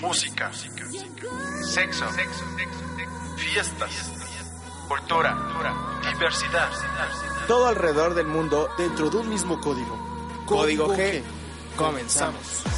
música, sexo, fiestas, cultura, diversidad. Todo alrededor del mundo dentro de un mismo código. Código G. Comenzamos.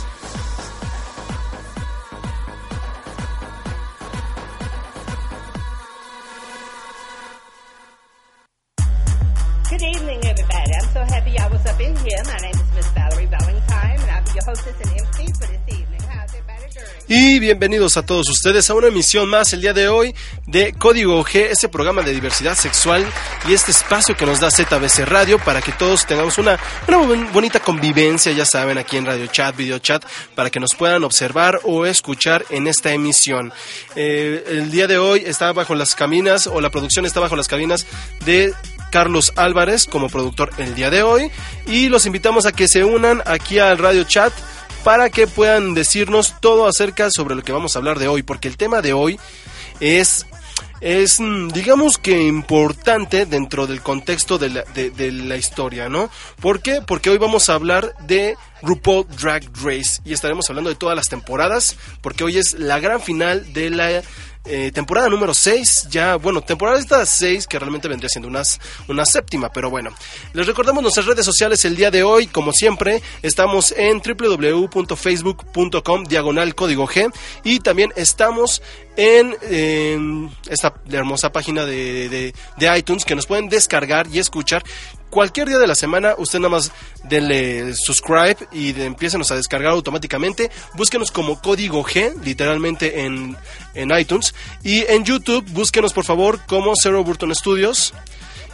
Y bienvenidos a todos ustedes a una emisión más el día de hoy de Código G, este programa de diversidad sexual y este espacio que nos da ZBC Radio para que todos tengamos una, una bon- bonita convivencia, ya saben, aquí en Radio Chat, Video Chat, para que nos puedan observar o escuchar en esta emisión. Eh, el día de hoy está bajo las cabinas, o la producción está bajo las cabinas de Carlos Álvarez como productor el día de hoy y los invitamos a que se unan aquí al Radio Chat para que puedan decirnos todo acerca sobre lo que vamos a hablar de hoy, porque el tema de hoy es, es mm, digamos que importante dentro del contexto de la, de, la historia, ¿no? ¿Por qué? Porque hoy vamos a hablar de RuPaul Drag Race y estaremos hablando de todas las temporadas, porque hoy es la gran final de la eh, temporada número 6, ya, bueno, temporada esta 6 que realmente vendría siendo unas, una séptima, pero bueno. Les recordamos nuestras redes sociales el día de hoy, como siempre, estamos en www.facebook.com diagonal código G y también estamos en, en esta hermosa página de, de- de iTunes que nos pueden descargar y escuchar cualquier día de la semana, usted nada más denle subscribe y de, a descargar automáticamente. Búsquenos como código G, literalmente en, en iTunes. Y en YouTube, búsquenos por favor como Zero Burton Studios.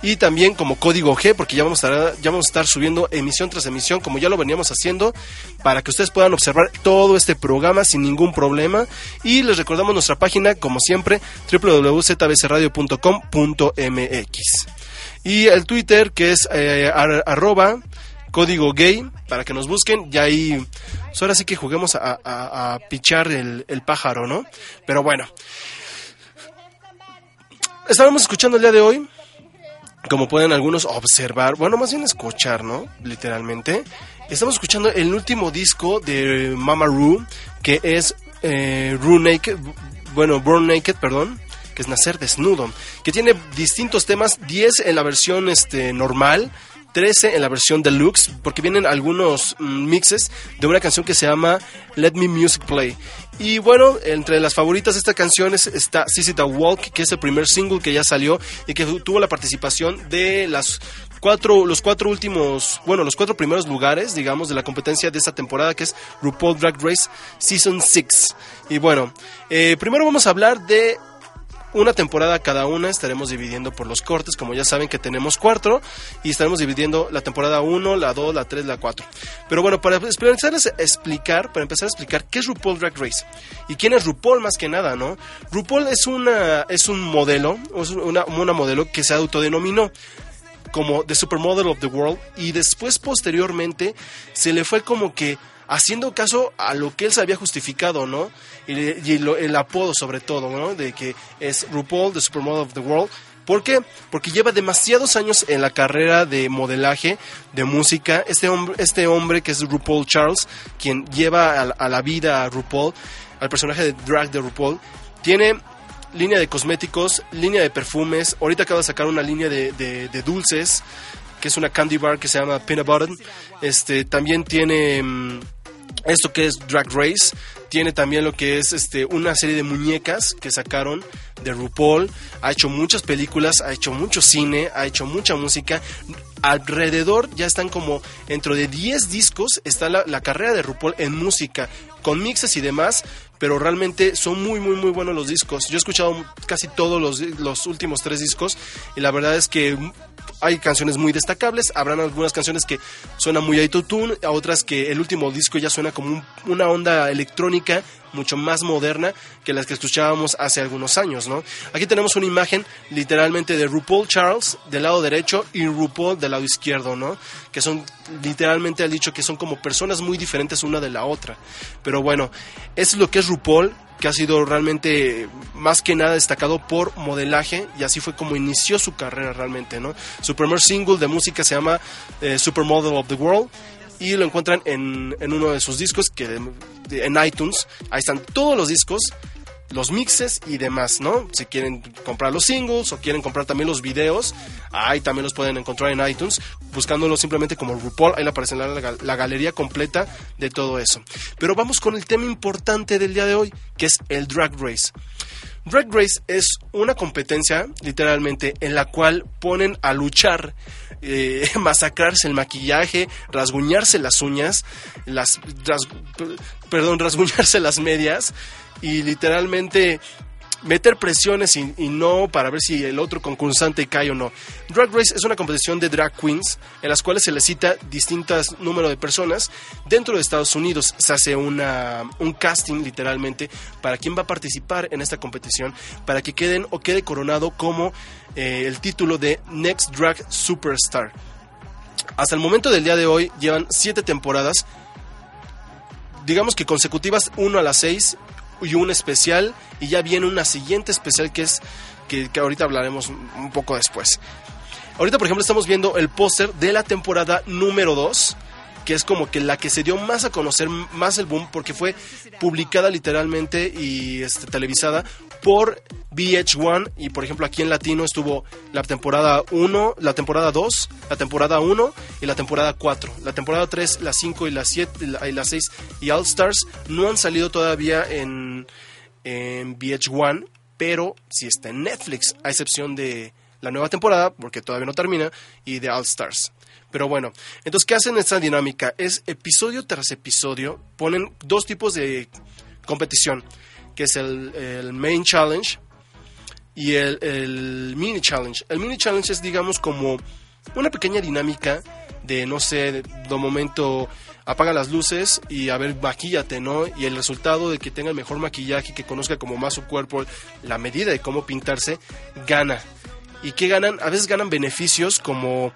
Y también como código G, porque ya vamos, a estar, ya vamos a estar subiendo emisión tras emisión, como ya lo veníamos haciendo, para que ustedes puedan observar todo este programa sin ningún problema. Y les recordamos nuestra página, como siempre, www.zbcradio.com.mx y el Twitter que es eh, ar- arroba código gay para que nos busquen y ahí pues ahora sí que juguemos a, a- a pichar el, el pájaro, ¿no? Pero bueno, estábamos escuchando el día de hoy, como pueden algunos observar, bueno, más bien escuchar, ¿no? Literalmente. Estamos escuchando el último disco de Mama Ru, que es eh, Ru Naked, bueno, Born Naked, perdón, que es Nacer Desnudo, que tiene distintos temas, 10 en la versión este, normal, 13 en la versión deluxe, porque vienen algunos mm, mixes de una canción que se llama Let Me Music Play. Y bueno, entre las favoritas de esta canción es- está Sissy the Walk, que es el primer single que ya salió y que tuvo la participación de las cuatro, los cuatro últimos, bueno, los cuatro primeros lugares, digamos, de la competencia de esta temporada, que es RuPaul Drag Race Season 6. Y bueno, eh, primero vamos a hablar de una temporada cada una, estaremos dividiendo por los cortes, como ya saben que tenemos cuatro, y estaremos dividiendo la temporada 1, la 2, la 3, la 4. Pero bueno, para empezar a explicar, para empezar a explicar qué es RuPaul Drag Race y quién es RuPaul más que nada, ¿no? RuPaul es una es un modelo, es una, una modelo que se autodenominó como The Supermodel of the World y después posteriormente se le fue como que haciendo caso a lo que él se había justificado, ¿no? Y, el apodo sobre todo, ¿no? De que es RuPaul, The Supermodel of the World. ¿Por qué? Porque lleva demasiados años en la carrera de modelaje, de música. Este hombre, este hombre que es RuPaul Charles, quien lleva a, la- vida a RuPaul, al personaje de drag de RuPaul, tiene línea de cosméticos, línea de perfumes. Ahorita acaba de sacar una línea de dulces, que es una candy bar que se llama Peanut Butter. Este, también tiene mm, esto que es Drag Race. Tiene también lo que es este, una serie de muñecas que sacaron de RuPaul. Ha hecho muchas películas, ha hecho mucho cine, ha hecho mucha música. Alrededor ya están como dentro de 10 discos está la, la carrera de RuPaul en música, con mixes y demás, pero realmente son muy, muy, muy buenos los discos. Yo he escuchado casi todos los, los últimos tres discos y la verdad es que hay canciones muy destacables, habrán algunas canciones que suenan muy autotune, a otras que el último disco ya suena como un- una onda electrónica mucho más moderna que las que escuchábamos hace algunos años, ¿no? Aquí tenemos una imagen literalmente de RuPaul Charles del lado derecho y RuPaul del lado izquierdo, ¿no? Que son literalmente al dicho que son como personas muy diferentes una de la otra. Pero bueno, eso es lo que es RuPaul, que ha sido realmente más que nada destacado por modelaje y así fue como inició su carrera realmente, ¿no? Su primer single de música se llama eh, Supermodel of the World y lo encuentran en, en uno de sus discos que en iTunes. Ahí están todos los discos, los mixes y demás, ¿no? Si quieren comprar los singles o quieren comprar también los videos, ahí también los pueden encontrar en iTunes, buscándolo simplemente como RuPaul, ahí le aparece la, galería completa de todo eso. Pero vamos con el tema importante del día de hoy, que es el Drag Race. Drag Race es una competencia, literalmente, en la cual ponen a luchar, eh, masacrarse el maquillaje, rasguñarse las uñas, las, perdón, rasguñarse las medias y literalmente meter presiones y, no para ver si el otro concursante cae o no. Drag Race es una competición de drag queens en las cuales se les cita distintas número de personas dentro de Estados Unidos. Se hace una, un casting literalmente para quién va a participar en esta competición para que queden o quede coronado como eh, el título de Next Drag Superstar. Hasta el momento del día de hoy llevan siete temporadas digamos que consecutivas 1 a las 6 y un especial y ya viene una siguiente especial que es que, que ahorita hablaremos un- poco después. Ahorita, por ejemplo, estamos viendo el póster de la temporada número 2, que es como que la que se dio más a conocer, más el boom, porque fue publicada literalmente y este, televisada por VH1 y por ejemplo aquí en latino estuvo la temporada 1, la temporada 2, la temporada 1 y la temporada 4. La temporada 3, la 5 y la 7 y la- y la 6 y All Stars no han salido todavía en, en VH1, pero sí está en Netflix, a excepción de la nueva temporada, porque todavía no termina, y de All Stars. Pero bueno, entonces, ¿qué hacen esta dinámica? Es episodio tras episodio, ponen dos tipos de competición, que es el, el Main Challenge y el, el Mini Challenge. El Mini Challenge es, digamos, como una pequeña dinámica de, no sé, de, momento apaga las luces y a ver, maquíllate, ¿no? Y el resultado de que tenga el mejor maquillaje, que conozca como más su cuerpo, la medida de cómo pintarse, gana. ¿Y qué ganan? A veces ganan beneficios como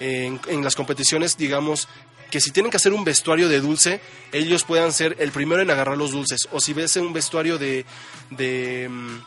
en, las competiciones, digamos, que si tienen que hacer un vestuario de dulce, ellos puedan ser el primero en agarrar los dulces. O si ves un vestuario de, de mm,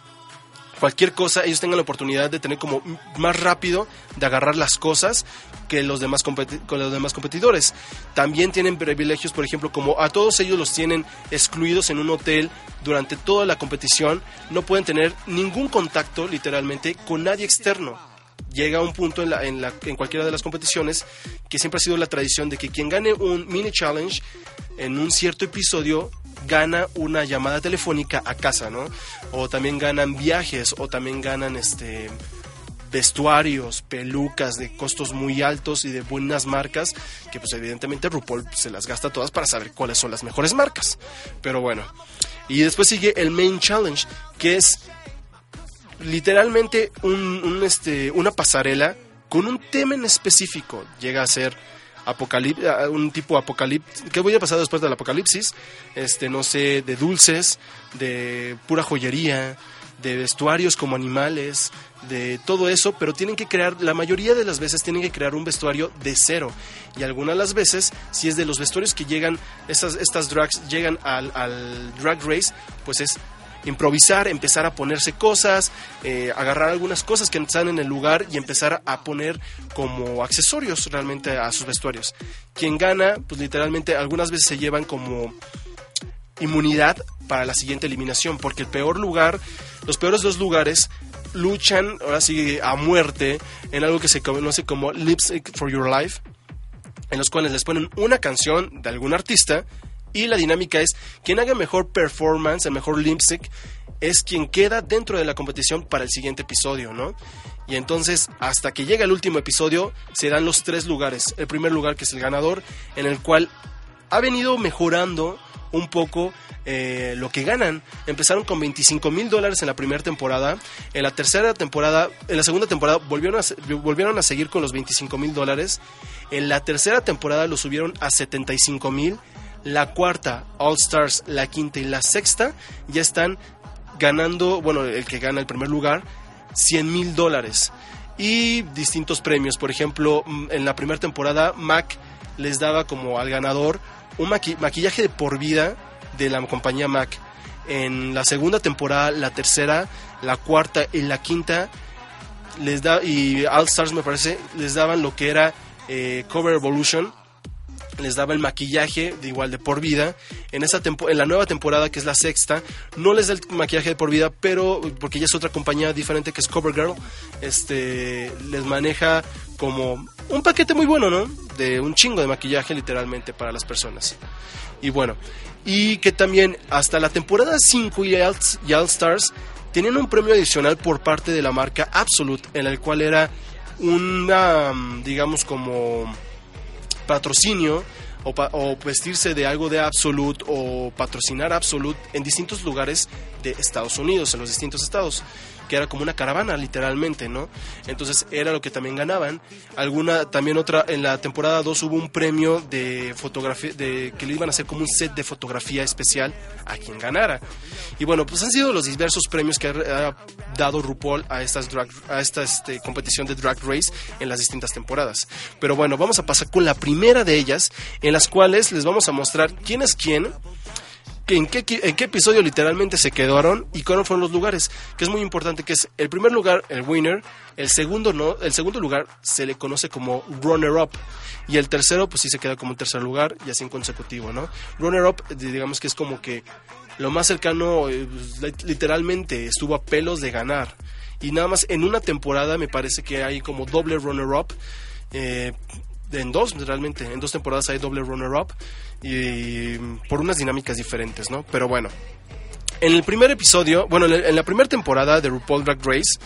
cualquier cosa, ellos tengan la oportunidad de tener como más rápido de agarrar las cosas que los demás, con los demás competidores. También tienen privilegios, por ejemplo, como a todos ellos los tienen excluidos en un hotel durante toda la competición, no pueden tener ningún contacto literalmente con nadie externo llega un punto en, la, en, la, en cualquiera de las competiciones que siempre ha sido la tradición de que quien gane un mini challenge en un cierto episodio gana una llamada telefónica a casa, ¿no? O también ganan viajes o también ganan este vestuarios, pelucas de costos muy altos y de buenas marcas, que pues evidentemente RuPaul se las gasta todas para saber cuáles son las mejores marcas. Pero bueno, y después sigue el Main Challenge, que es literalmente un, este, una pasarela con un tema en específico. Llega a ser apocalip a- un tipo apocalipsis. ¿Qué voy a pasar después del apocalipsis? Este, no sé, de dulces, de pura joyería, de vestuarios como animales, de todo eso, pero tienen que crear, la mayoría de las veces tienen que crear un vestuario de cero. Y algunas de las veces, si es de los vestuarios que llegan, estas, estas drags llegan al, al drag race, pues es improvisar, empezar a ponerse cosas, eh, agarrar algunas cosas que están en el lugar y empezar a poner como accesorios realmente a sus vestuarios. Quien gana, pues literalmente algunas veces se llevan como inmunidad para la siguiente eliminación, porque el peor lugar, los peores dos lugares luchan ahora sí a muerte en algo que se conoce como Lipstick for Your Life, en los cuales les ponen una canción de algún artista y la dinámica es quien haga mejor performance, el mejor lipstick, es quien queda dentro de la competición para el siguiente episodio, ¿no? Y entonces, hasta que llega el último episodio, se dan los tres lugares. El primer lugar, que es el ganador, en el cual ha venido mejorando un poco eh, lo que ganan. Empezaron con 25 mil dólares en la primera temporada. En la tercera temporada, en la segunda temporada volvieron a, volvieron a seguir con los 25 mil dólares. En la tercera temporada lo subieron a 75 mil. La cuarta, All Stars, la quinta y la sexta ya están ganando, bueno, el que gana el primer lugar, 100 mil dólares. Y distintos premios. Por ejemplo, mm, en la primera temporada, Mac les daba como al ganador un maqui- maquillaje de por vida de la compañía Mac. En la segunda temporada, la tercera, la cuarta y la quinta les da y All Stars me parece les daban lo que era eh, Cover Evolution les daba el maquillaje de igual de por vida. En esa en la nueva temporada que es la sexta, no les da el maquillaje de por vida, pero porque ya es otra compañía diferente que es CoverGirl, este les maneja como un paquete muy bueno, ¿no? De un chingo de maquillaje literalmente para las personas. Y bueno, y que también hasta la temporada 5 y y All Stars tenían un premio adicional por parte de la marca Absolute, en el cual era una, digamos, como patrocinio o, pa- o vestirse de algo de Absolute o patrocinar Absolute en distintos lugares de Estados Unidos, en los distintos estados, era como una caravana literalmente, ¿no? Entonces era lo que también ganaban. Alguna, también otra, en la temporada 2 hubo un premio de fotografía, de que le iban a hacer como un set de fotografía especial a quien ganara. Y bueno, pues han sido los diversos premios que ha, dado RuPaul a, estas drag, a esta este, competición de Drag Race en las distintas temporadas. Pero bueno, vamos a pasar con la primera de ellas, en las cuales les vamos a mostrar quién es quién, en, qué, en qué episodio literalmente se quedaron y cuáles fueron los lugares, que es muy importante, que es el primer lugar, el winner, el segundo no, el segundo lugar se le conoce como runner up y el tercero pues sí se queda como tercer lugar y así en consecutivo, ¿no? Runner up digamos que es como que lo más cercano eh, pues, literalmente estuvo a pelos de ganar y nada más en una temporada me parece que hay como doble runner up eh, en dos realmente en dos temporadas hay doble runner up y por unas dinámicas diferentes no pero bueno en el primer episodio, bueno, en la- primera temporada de RuPaul Drag Race,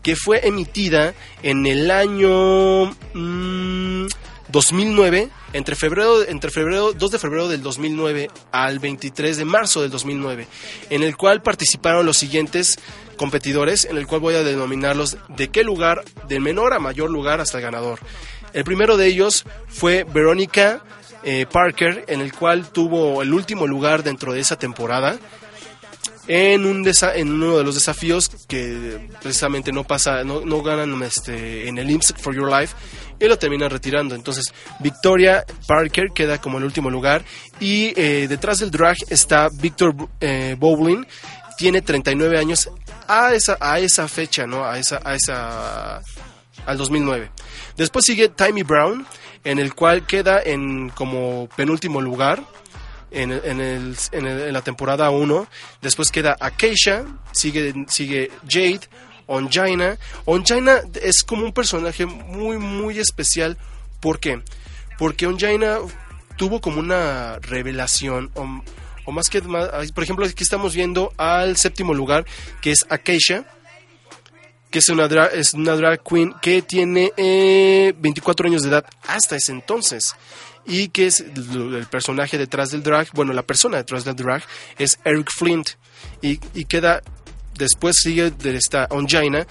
que fue emitida en el año mm, 2009, entre febrero, entre febrero, 2 de febrero del 2009 al 23 de marzo del 2009, en el cual participaron los siguientes competidores, en el cual voy a denominarlos de qué lugar, del menor a mayor lugar hasta el ganador. El primero de ellos fue Verónica eh, Parker, en el cual tuvo el último lugar dentro de esa temporada en uno de los desafíos que precisamente no pasa no ganan este en el IMSS for Your Life y lo terminan retirando. Entonces Victoria Parker queda como el último lugar y eh, detrás del drag está Victor eh, Bowling. Tiene 39 años a esa a esa fecha no a esa a esa al 2009 después sigue Timmy Brown en el cual queda en como penúltimo lugar en, en, el- en la temporada 1. Después queda Acacia, sigue, sigue Jade, Onjaina. Onjaina es como un personaje muy, muy especial. ¿Por qué? Porque Onjaina tuvo como una revelación, o, más que, por ejemplo, aquí estamos viendo al séptimo lugar, que es Acacia que es una, dra- es una drag queen que tiene eh, 24 años de edad hasta ese entonces. Y que es el personaje detrás del drag, bueno, la persona detrás del drag es Eric Flint. Y, y queda, después sigue de esta Onjaina,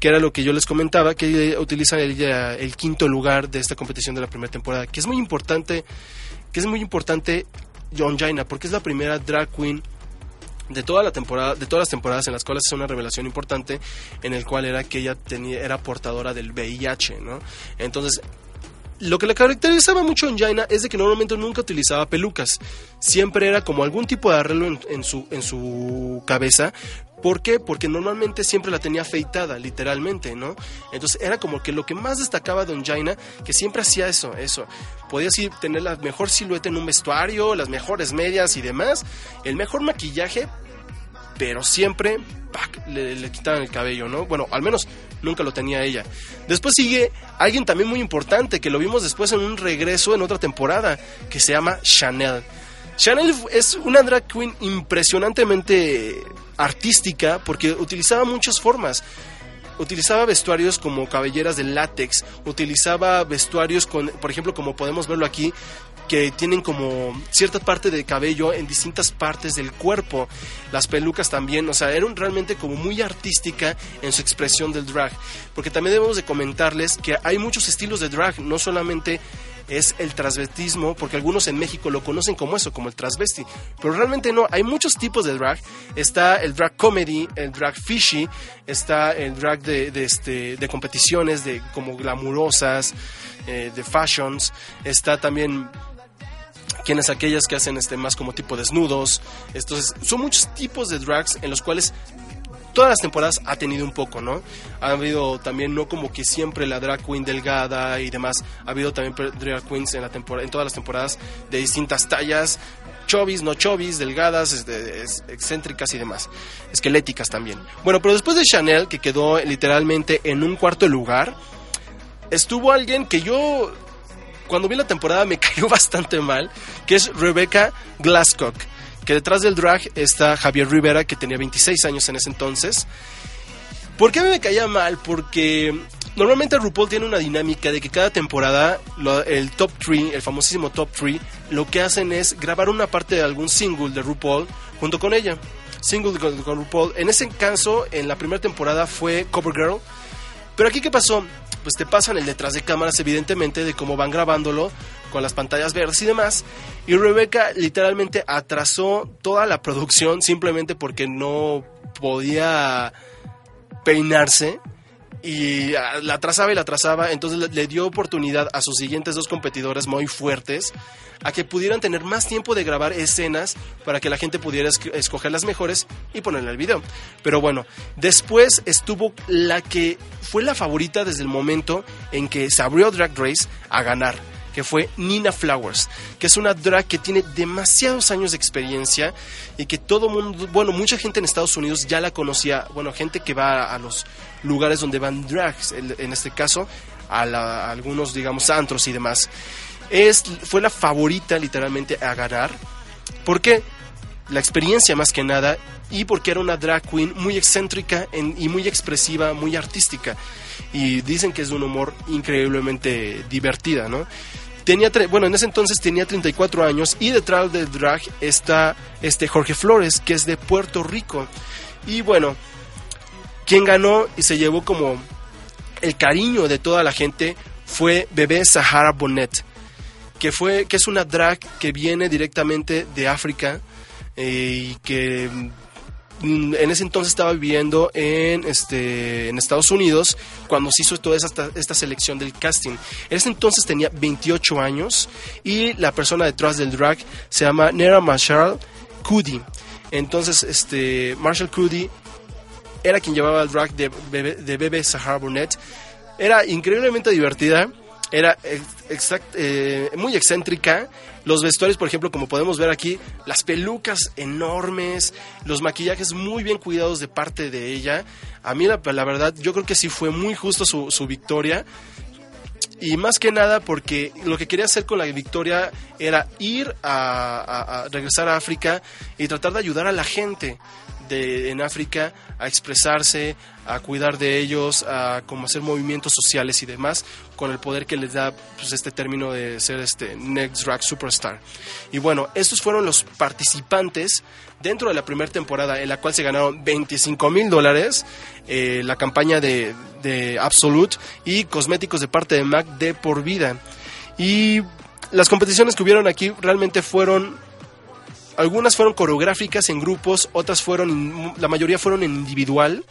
que era lo que yo les comentaba, que utiliza ella el quinto lugar de esta competición de la primera temporada, que es muy importante, que es muy importante Onjaina, porque es la primera drag queen de toda la temporada, de todas las temporadas en las cuales es una revelación importante en el cual era que ella tenía, era portadora del VIH, ¿no? Entonces, lo que le caracterizaba mucho en Jaina es de que normalmente nunca utilizaba pelucas. Siempre era como algún tipo de arreglo en, en su, en su cabeza. ¿Por qué? Porque normalmente siempre la tenía afeitada, literalmente, ¿no? Entonces era como que lo que más destacaba de Jaina, que siempre hacía eso, eso. Podía así tener la mejor silueta en un vestuario, las mejores medias y demás, el mejor maquillaje, pero siempre. Le, le quitaban el cabello, ¿no? Bueno, al menos nunca lo tenía ella. Después sigue alguien también muy importante que lo vimos después en un regreso en otra temporada que se llama Chanel. Chanel es una drag queen impresionantemente artística porque utilizaba muchas formas. Utilizaba vestuarios como cabelleras de látex, utilizaba vestuarios con, por ejemplo, como podemos verlo aquí, que tienen como cierta parte de cabello en distintas partes del cuerpo. Las pelucas también, o sea, era un- realmente como muy artística en su expresión del drag. Porque también debemos de comentarles que hay muchos estilos de drag, no solamente es el transvestismo, porque algunos en México lo conocen como eso, como el transvesti, pero realmente no, hay muchos tipos de drag. Está el drag comedy, el drag fishy, está el drag de, este, de competiciones, de como glamurosas, eh, de fashions, está también quienes aquellas que hacen este más como tipo desnudos. Entonces, son muchos tipos de drags en los cuales todas las temporadas ha tenido un poco, ¿no? Ha habido también, no como que siempre la drag queen delgada y demás, ha habido también drag queens en, la temporada, en todas las temporadas de distintas tallas, chovis, no chovis, delgadas, excéntricas y demás, esqueléticas también. Bueno, pero después de Chanel, que quedó literalmente en un cuarto lugar, estuvo alguien que yo cuando vi la temporada me cayó bastante mal, que es Rebecca Glasscock, que detrás del drag está Javier Rivera, que tenía 26 años en ese entonces. ¿Por qué me caía mal? Porque normalmente RuPaul tiene una dinámica de que cada temporada el top 3, el famosísimo top 3, lo que hacen es grabar una parte de algún single de RuPaul junto con ella. Single con, con RuPaul. En ese caso, en la primera temporada fue Covergirl. Pero aquí, ¿qué pasó? Pues te pasan el detrás de cámaras, evidentemente, de cómo van grabándolo con las pantallas verdes y demás. Y Rebeca literalmente atrasó toda la producción simplemente porque no podía peinarse y ah, la atrasaba y la atrasaba, entonces le, dio oportunidad a sus siguientes dos competidores muy fuertes a que pudieran tener más tiempo de grabar escenas para que la gente pudiera esc- escoger las mejores y ponerle el video. Pero bueno, después estuvo la que fue la favorita desde el momento en que se abrió Drag Race a ganar que fue Nina Flowers, que es una drag que tiene demasiados años de experiencia y que todo mundo, bueno, mucha gente en Estados Unidos ya la conocía, bueno, gente que va a los lugares donde van drags, en este caso, a, algunos, digamos, antros y demás. Es, fue la favorita literalmente a ganar. ¿Por qué? La experiencia más que nada y porque era una drag queen muy excéntrica y muy expresiva, muy artística. Y dicen que es de un humor increíblemente divertida, ¿no? Tenía, bueno, en ese entonces tenía 34 años y detrás del drag está este Jorge Flores, que es de Puerto Rico. Y bueno, quien ganó y se llevó como el cariño de toda la gente fue Bebé Sahara Bonnet, que fue que es una drag que viene directamente de África eh, y que en ese entonces estaba viviendo en este en Estados Unidos cuando se hizo toda esta, selección del casting. En ese entonces tenía 28 años y la persona detrás del drag se llama Nera Marshall Cudi. Entonces, este Marshall Cudi era quien llevaba el drag de Bebe, de Bebe Sahara Burnett. Era increíblemente divertida, era ex- exact- eh, muy excéntrica. Los vestuarios, por ejemplo, como podemos ver aquí, las pelucas enormes, los maquillajes muy bien cuidados de parte de ella. A mí, la, la verdad, yo creo que sí fue muy justo su, su victoria. Y más que nada porque lo que quería hacer con la victoria era ir a, a- a regresar a África y tratar de ayudar a la gente de, en África a expresarse, a cuidar de ellos, a como hacer movimientos sociales y demás, con el poder que les da pues, este término de ser este Next Drag Superstar. Y bueno, estos fueron los participantes dentro de la primera temporada en la cual se ganaron 25 mil dólares, eh, la campaña de, de Absolute y cosméticos de parte de MAC de por vida. Y las competiciones que hubieron aquí realmente fueron algunas fueron coreográficas en grupos, otras fueron, la mayoría fueron individual,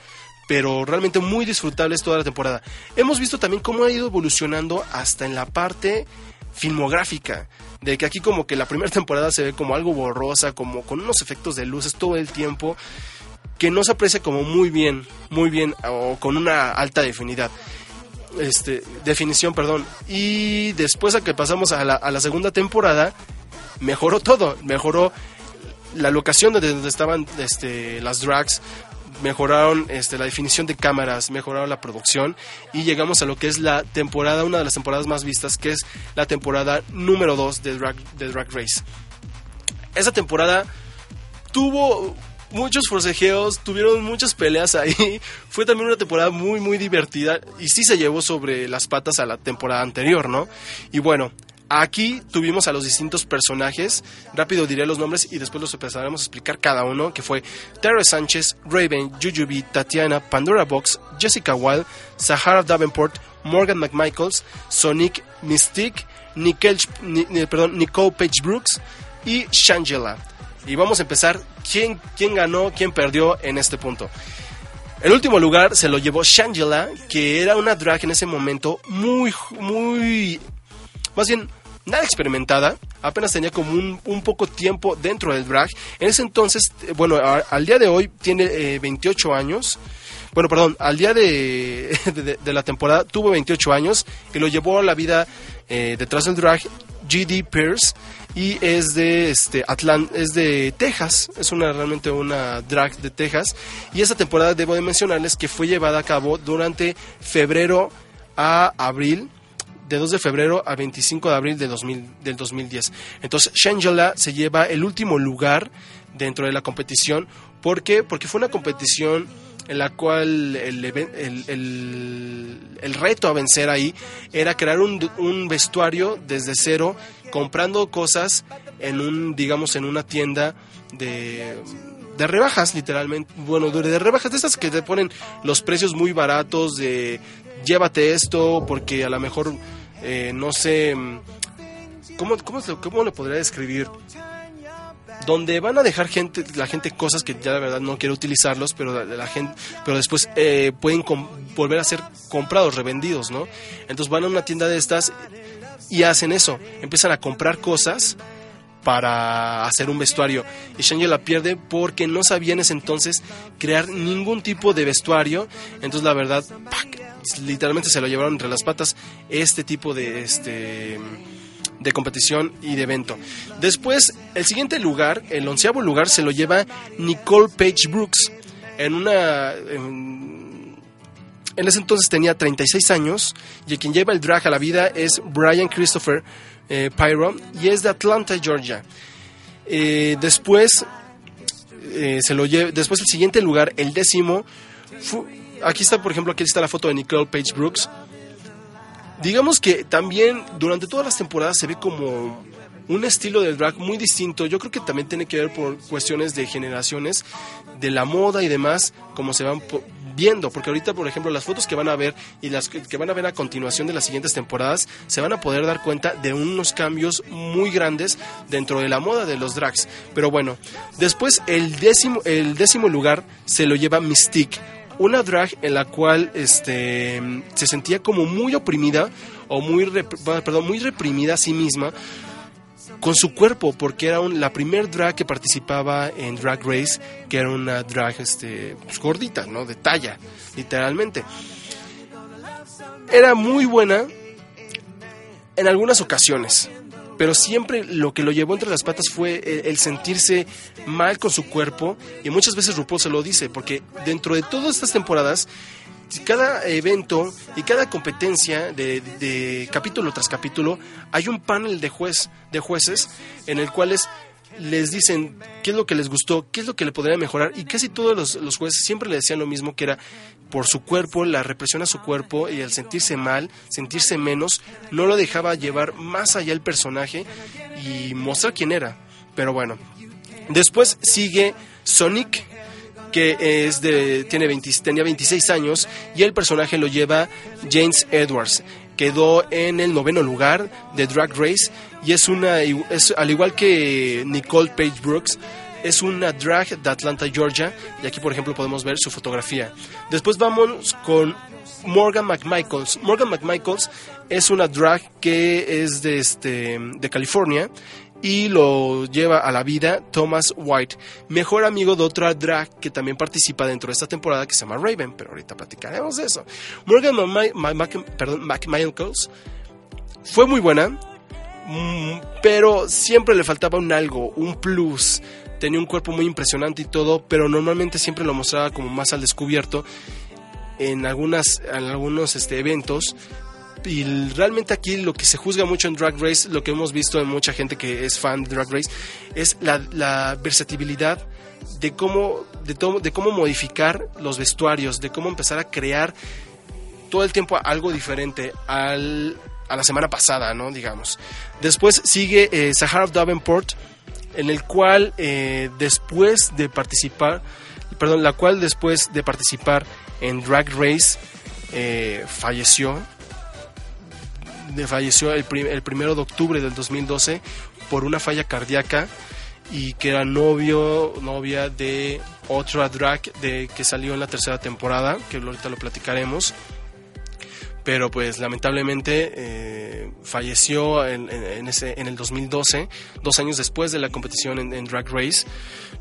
pero realmente muy disfrutables toda la temporada. Hemos visto también cómo ha ido evolucionando hasta en la parte filmográfica, de que aquí como que la primera temporada se ve como algo borrosa, como con unos efectos de luces todo el tiempo, que no se aprecia como muy bien, muy bien, o con una alta definidad. Este, definición, perdón. Y después a que pasamos a la, segunda temporada, mejoró todo, mejoró la locación donde, donde estaban este, las drags, mejoraron este, la definición de cámaras, mejoraron la producción y llegamos a lo que es la temporada, una de las temporadas más vistas, que es la temporada número 2 de drag, de drag Race. Esa temporada tuvo muchos forcejeos, tuvieron muchas peleas ahí. Fue también una temporada muy, muy divertida y sí se llevó sobre las patas a la temporada anterior, ¿no? Y bueno, aquí tuvimos a los distintos personajes. Rápido diré los nombres y después los empezaremos a explicar cada uno, que fue Terry Sánchez, Raven, Jujubee, Tatiana, Pandora Box, Jessica Wilde, Sahara Davenport, Morgan McMichaels, Sonic, Mystique, Nicole, Ni- Ni- perdón, Nicole Page Brooks y Shangela. Y vamos a empezar quién, quién ganó, quién perdió en este punto. El último lugar se lo llevó Shangela, que era una drag en ese momento muy, muy, más bien nada experimentada, apenas tenía como un, un poco tiempo dentro del drag. En ese entonces, eh, bueno, al día de hoy tiene eh, 28 años. Bueno, perdón, al día de, de- la temporada tuvo 28 años y lo llevó a la vida eh, detrás del drag GD Pierce y es de este Atlant es de Texas, es una realmente una drag de Texas y esta temporada debo de mencionarles que fue llevada a cabo durante febrero a abril de 2 de febrero a 25 de abril de 2000 del 2010. Entonces, Shangela se lleva el último lugar dentro de la competición. ¿Por qué? Porque fue una competición en la cual el, el- el- reto a vencer ahí era crear un, un vestuario desde cero, comprando cosas en un, digamos, en una tienda de de rebajas literalmente bueno de rebajas de esas que te ponen los precios muy baratos de llévate esto porque a lo mejor eh, no sé mm, cómo cómo cómo le podría describir donde van a dejar gente la gente cosas que ya la verdad no quiere utilizarlos pero la, la gente pero después eh, pueden volver a ser comprados revendidos no entonces van a una tienda de estas y hacen eso. Empiezan a comprar cosas para hacer un vestuario. Y Shangela la pierde porque no sabía en ese entonces crear ningún tipo de vestuario. Entonces la verdad, literalmente se lo llevaron entre las patas este tipo de este de competición y de evento. Después, el siguiente lugar, el onceavo lugar, se lo lleva Nicole Page Brooks en una en ese entonces tenía 36 años y quien lleva el drag a la vida es Brian Christopher eh, Pyro y es de Atlanta, Georgia. Eh, después eh, se lo lle- después el siguiente lugar, el décimo, aquí está, por ejemplo, aquí está la foto de Nicole Page Brooks. Digamos que también durante todas las temporadas se ve como un estilo del drag muy distinto. Yo creo que también tiene que ver por cuestiones de generaciones, de la moda y demás, como se van viendo. Porque ahorita, por ejemplo, las fotos que van a ver y las que van a ver a continuación de las siguientes temporadas, se van a poder dar cuenta de unos cambios muy grandes dentro de la moda de los drags. Pero bueno, después el décimo, el décimo lugar se lo lleva Mystique una drag en la cual este se sentía como muy oprimida o muy perdón, muy reprimida a sí misma con su cuerpo porque era un- la primer drag que participaba en Drag Race que era una drag este pues, gordita no de talla literalmente. Era muy buena en algunas ocasiones pero siempre lo que lo llevó entre las patas fue el, el sentirse mal con su cuerpo y muchas veces RuPaul se lo dice porque dentro de todas estas temporadas cada evento y cada competencia de, de capítulo tras capítulo hay un panel de juez de jueces en el cuales les dicen qué es lo que les gustó, qué es lo que le podría mejorar y casi todos los, los jueces siempre le decían lo mismo que era por su cuerpo, la represión a su cuerpo y el sentirse mal, sentirse menos, no lo dejaba llevar más allá el personaje y mostrar quién era. Pero bueno, después sigue Sonic, que tiene 20 tenía 26 años y el personaje lo lleva James Edwards. Quedó en el noveno lugar de Drag Race y es una, es, al igual que Nicole Page Brooks, es una drag de Atlanta, Georgia, y aquí por ejemplo podemos ver su fotografía. Después vamos con Morgan McMichaels. Morgan McMichaels es una drag que es de, este, de California y lo lleva a la vida Thomas White, mejor amigo de otra drag que también participa dentro de esta temporada que se llama Raven, pero ahorita platicaremos de eso. Morgan McMichaels fue muy buena, mm, pero siempre le faltaba un algo, un plus. Tenía un cuerpo muy impresionante y todo, pero normalmente siempre lo mostraba como más al descubierto en algunas en algunos este, eventos y realmente aquí lo que se juzga mucho en Drag Race, lo que hemos visto en mucha gente que es fan de Drag Race, es la, la versatilidad de cómo, de, cómo modificar los vestuarios, de cómo empezar a crear todo el tiempo algo diferente a la semana pasada, ¿no? Digamos. Después sigue eh, Sahara Davenport, en el cual eh, después de participar, perdón, la cual después de participar en Drag Race eh, falleció falleció el, el primero de octubre del 2012 por una falla cardíaca y que era novio, novia de otra drag de, que salió en la tercera temporada, que ahorita lo platicaremos. pero pues lamentablemente eh, falleció en, en- el 2012, dos años después de la competición en, en Drag Race,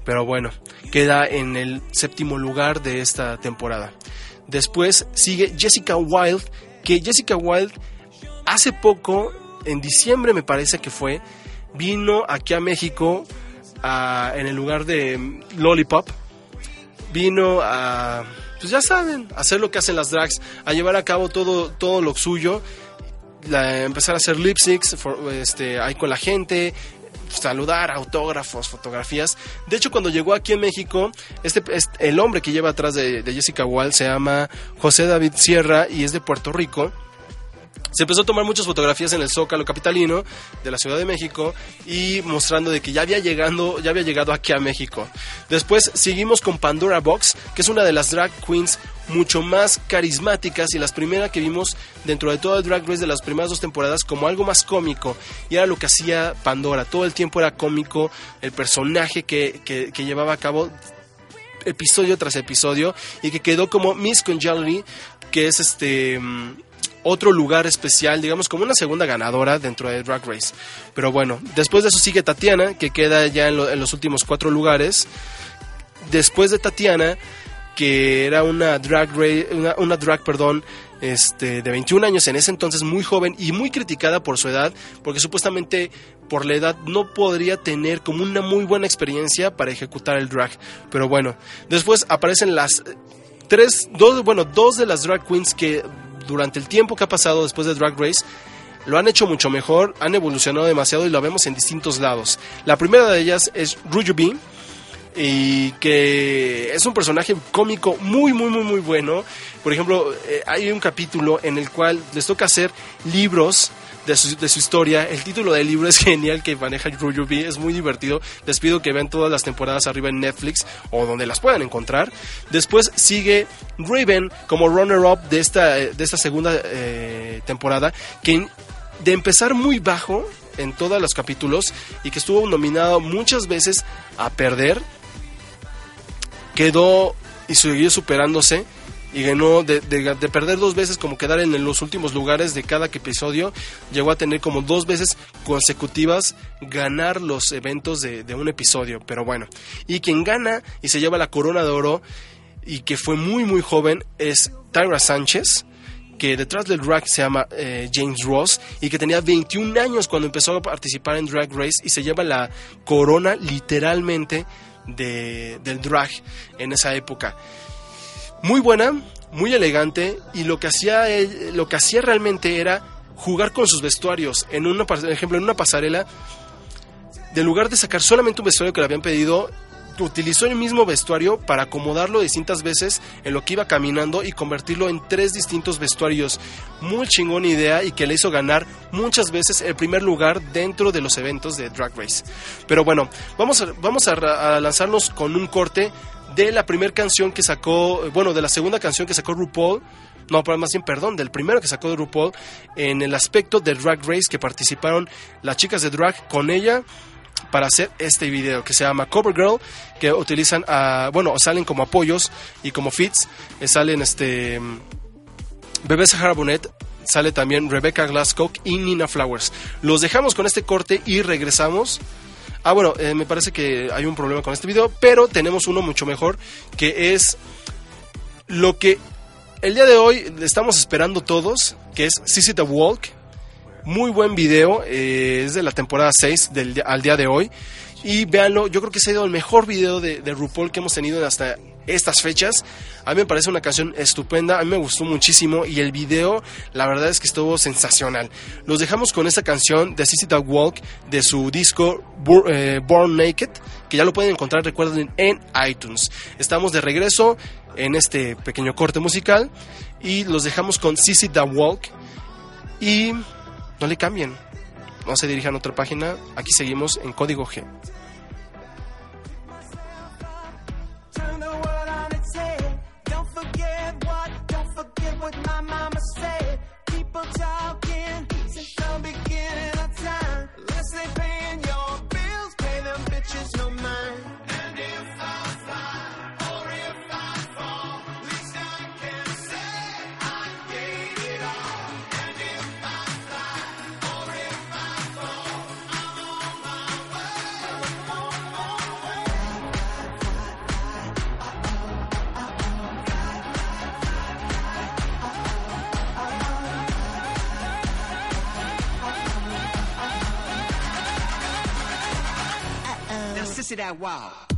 pero bueno, queda en el séptimo lugar de esta temporada. Después sigue Jessica Wilde, que Jessica Wilde hace poco, en diciembre me parece que fue, vino aquí a México en el lugar de mm, Lollipop. Vino a, pues ya saben, hacer lo que hacen las drags, a llevar a cabo todo, todo lo suyo, la- empezar a hacer lip syncs for- este, ahí con la gente, saludar, autógrafos, fotografías. De hecho, cuando llegó aquí en México, este, este- el hombre que lleva atrás de, de Jessica Wall se llama José David Sierra y es de Puerto Rico. Se empezó a tomar muchas fotografías en el Zócalo capitalino de la Ciudad de México y mostrando de que ya había llegando, ya había llegado aquí a México. Después seguimos con Pandora Box, que es una de las drag queens mucho más carismáticas y las primeras que vimos dentro de todo el Drag Race de las primeras dos temporadas como algo más cómico y era lo que hacía Pandora. Todo el tiempo era cómico el personaje que, que- que llevaba a cabo episodio tras episodio y que quedó como Miss Congeniality, que es este mm, otro lugar especial, digamos como una segunda ganadora dentro de Drag Race. Pero bueno, después de eso sigue Tatiana, que queda ya en, lo- en los últimos cuatro lugares. Después de Tatiana, que era una drag, ra- una, una drag, perdón, este, de 21 años en ese entonces, muy joven y muy criticada por su edad, porque supuestamente por la edad no podría tener como una muy buena experiencia para ejecutar el drag. Pero bueno, después aparecen las tres, dos, bueno, dos de las drag queens que durante el tiempo que ha pasado después de Drag Race lo han hecho mucho mejor, han evolucionado demasiado y lo vemos en distintos lados. La primera de ellas es Rujubee, y que es un personaje cómico muy, muy, muy, muy bueno. Por ejemplo, eh, hay un capítulo en el cual les toca hacer libros de su, de su historia. El título del libro es genial que maneja Rujubee, es muy divertido. Les pido que vean todas las temporadas arriba en Netflix o donde las puedan encontrar. Después sigue Raven como runner-up de esta, de esta segunda eh, temporada, que de empezar muy bajo en todos los capítulos y que estuvo nominado muchas veces a perder, quedó y siguió superándose y ganó de, de- de perder dos veces como quedar en los últimos lugares de cada episodio, llegó a tener como dos veces consecutivas ganar los eventos de, de un episodio, pero bueno, y quien gana y se lleva la corona de oro y que fue muy muy joven es Tyra Sánchez, que detrás del drag se llama eh, James Ross y que tenía 21 años cuando empezó a participar en Drag Race y se lleva la corona literalmente de- del drag en esa época. Muy buena, muy elegante y lo que hacía lo que hacía realmente era jugar con sus vestuarios. En una, por ejemplo, en una pasarela, de lugar de sacar solamente un vestuario que le habían pedido, utilizó el mismo vestuario para acomodarlo distintas veces en lo que iba caminando y convertirlo en tres distintos vestuarios. Muy chingón idea y que le hizo ganar muchas veces el primer lugar dentro de los eventos de Drag Race. Pero bueno, vamos a lanzarnos con un corte de la primera canción que sacó, bueno, de la segunda canción que sacó RuPaul. No, más bien, perdón, del primero que sacó de RuPaul en el aspecto de Drag Race que participaron las chicas de drag con ella para hacer este video que se llama Cover Girl, que utilizan, bueno, salen como apoyos y como fits, eh, salen este Bebé Sahara Bonet, sale también Rebecca Glasscock y Nina Flowers. Los dejamos con este corte y regresamos. Ah, bueno, eh, me parece que hay un problema con este video, pero tenemos uno mucho mejor, que es lo que el día de hoy estamos esperando todos, que es Sissy Walk. Muy buen video, eh, es de la temporada 6 del, al día de hoy. Y véanlo, yo creo que ha sido el mejor video de, de RuPaul que hemos tenido hasta estas fechas. A mí me parece una canción estupenda, a mí me gustó muchísimo y el video, la verdad es que estuvo sensacional. Los dejamos con esta canción de Sissy Walk de su disco eh, Born Naked, que ya lo pueden encontrar, recuerden, en iTunes. Estamos de regreso en este pequeño corte musical y los dejamos con Sissy Walk y no le cambien. No se dirijan a otra página. Aquí seguimos en código G. This that wow.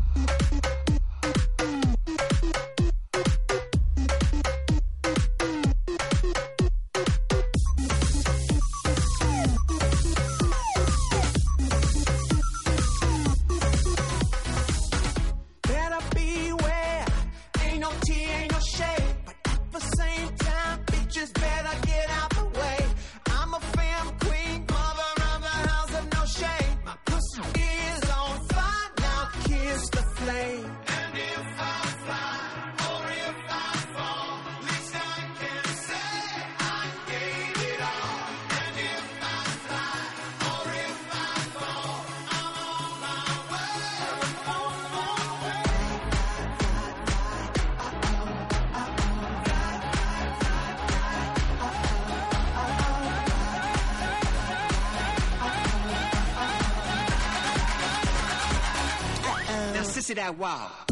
That wow.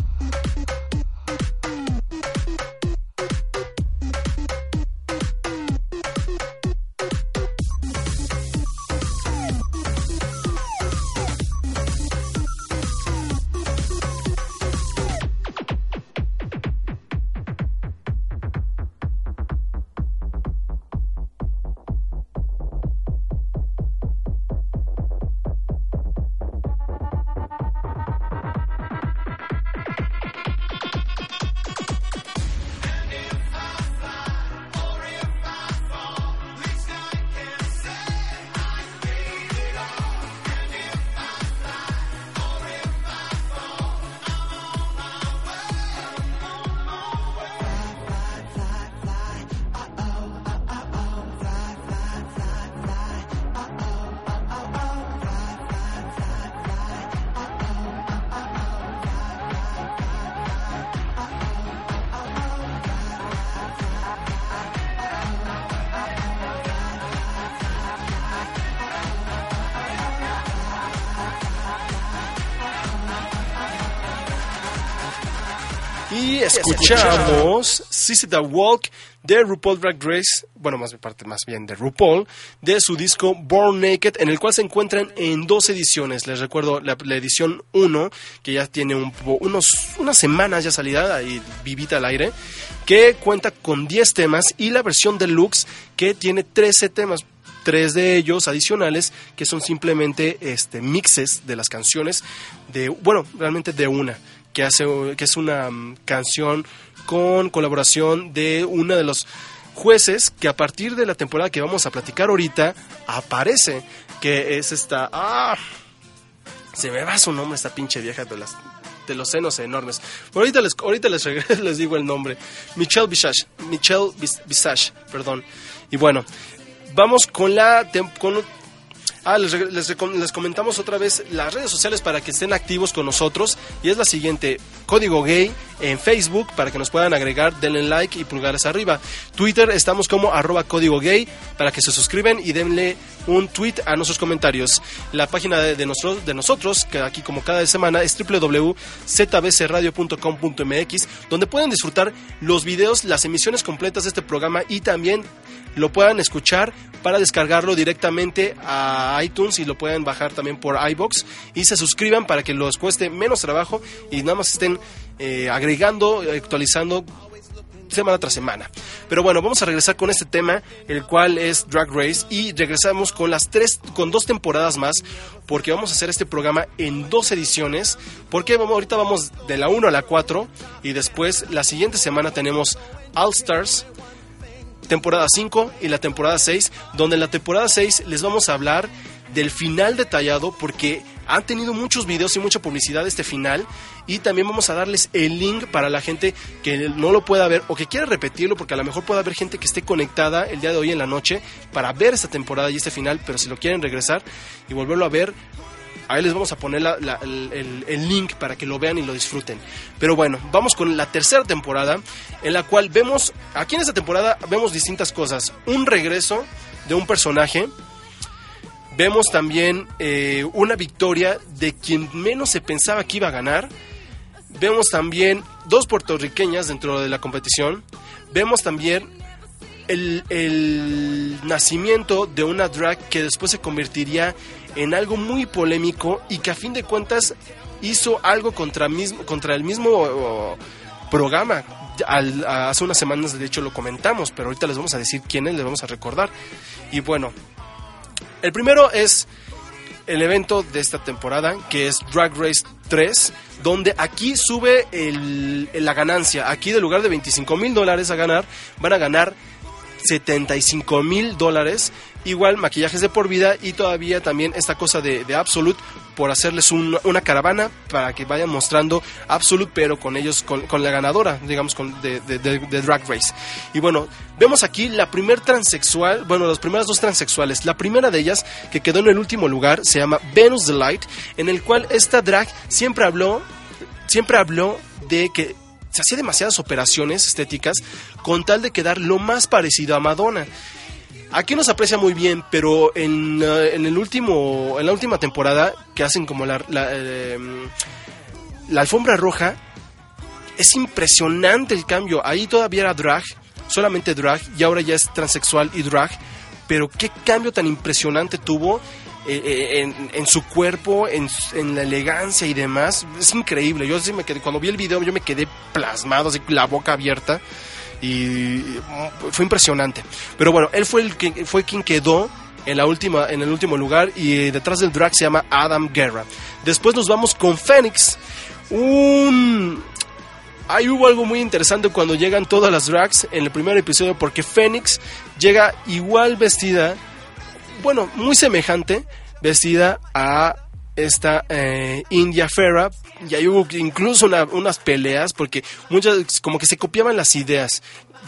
Escuchamos Sissy the Walk de RuPaul Drag Race, bueno, más parte más bien de RuPaul, de su disco Born Naked, en el cual se encuentran en dos ediciones. Les recuerdo la, edición 1, que ya tiene unos, unas semanas ya salida, ahí vivita al aire, que cuenta con 10 temas, y la versión deluxe, que tiene 13 temas tres de ellos adicionales que son simplemente este mixes de las canciones de bueno realmente de una que hace que es una mm, canción con colaboración de uno de los jueces que a partir de la temporada que vamos a platicar ahorita aparece que es esta ah se me va su nombre esta pinche vieja de las de los senos enormes. Pero ahorita les ahorita les, les digo el nombre. Michelle Visage, Michelle Vis- Visage, perdón. Y bueno, vamos con la con Ah, les, les, les comentamos otra vez las redes sociales para que estén activos con nosotros. Y es la siguiente: Código Gay en Facebook para que nos puedan agregar, denle like y pulgares arriba. Twitter estamos como arroba Código Gay para que se suscriben y denle un tweet a nuestros comentarios. La página de, de, nosotros, de nosotros, que aquí como cada semana, es www.zbcradio.com.mx, donde pueden disfrutar los videos, las emisiones completas de este programa y también lo puedan escuchar para descargarlo directamente a iTunes y lo pueden bajar también por iBox y se suscriban para que les cueste menos trabajo y nada más estén eh, agregando, actualizando semana tras semana. Pero bueno, vamos a regresar con este tema, el cual es Drag Race y regresamos con las tres, con dos temporadas más, porque vamos a hacer este programa en dos ediciones, porque vamos, ahorita vamos de la 1 a la 4 y después la siguiente semana tenemos All Stars, temporada 5 y la temporada 6, donde en la temporada 6 les vamos a hablar del final detallado porque han tenido muchos videos y mucha publicidad este final y también vamos a darles el link para la gente que no lo pueda ver o que quiera repetirlo porque a lo mejor puede haber gente que esté conectada el día de hoy en la noche para ver esta temporada y este final, pero si lo quieren regresar y volverlo a ver, Ahí les vamos a poner el link para que lo vean y lo disfruten. Pero bueno, vamos con la tercera temporada, en la cual vemos, aquí en esta temporada vemos distintas cosas. Un regreso de un personaje. Vemos también eh, una victoria de quien menos se pensaba que iba a ganar. Vemos también dos puertorriqueñas dentro de la competición. Vemos también el, el nacimiento de una drag que después se convertiría en algo muy polémico y que a fin de cuentas hizo algo contra, mismo, contra el mismo programa. Al- hace unas semanas, de hecho, lo comentamos, pero ahorita les vamos a decir quiénes, les vamos a recordar. Y bueno, el primero es el evento de esta temporada, que es Drag Race 3, donde aquí sube el- la ganancia. Aquí, de lugar de 25 mil dólares a ganar, van a ganar 75 mil dólares. Igual maquillajes de por vida y todavía también esta cosa de, de Absolute por hacerles un- una caravana para que vayan mostrando Absolute, pero con ellos, con, con la ganadora, digamos, con, de, de- de- Drag Race. Y bueno, vemos aquí la primer transexual, bueno, las primeras dos transexuales. La primera de ellas, que quedó en el último lugar, se llama Venus the Light, en el cual esta drag siempre habló, siempre habló de que se hacía demasiadas operaciones estéticas con tal de quedar lo más parecido a Madonna. Aquí nos aprecia muy bien, pero en, eh, en el último, en la última temporada que hacen como la, eh, la alfombra roja, es impresionante el cambio. Ahí todavía era drag, solamente drag, y ahora ya es transexual y drag. Pero qué cambio tan impresionante tuvo eh, eh, en, su cuerpo, en, la elegancia y demás. Es increíble. Yo sí me quedé, cuando vi el video, yo me quedé plasmado, así la boca abierta. Y fue impresionante. Pero bueno, él fue el que fue quien quedó en la última en el último lugar y eh, detrás del drag se llama Adam Guerra. Después nos vamos con Phoenix, un hubo algo muy interesante cuando llegan todas las drags en el primer episodio porque Phoenix llega igual vestida, bueno, muy semejante, vestida a esta eh, India Ferra. Y ahí hubo incluso una- unas peleas porque muchas, como que se copiaban las ideas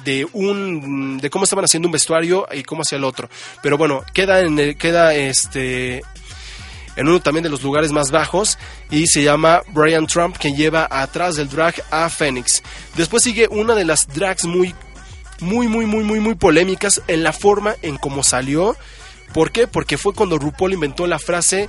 de un de cómo estaban haciendo un vestuario y cómo hacía el otro. Pero bueno, queda en el, queda este en uno también de los lugares más bajos y se llama Brian Trump que lleva atrás del drag a Phoenix. Después sigue una de las drags muy muy muy muy muy muy polémicas en la forma en cómo salió. ¿Por qué? Porque fue cuando RuPaul inventó la frase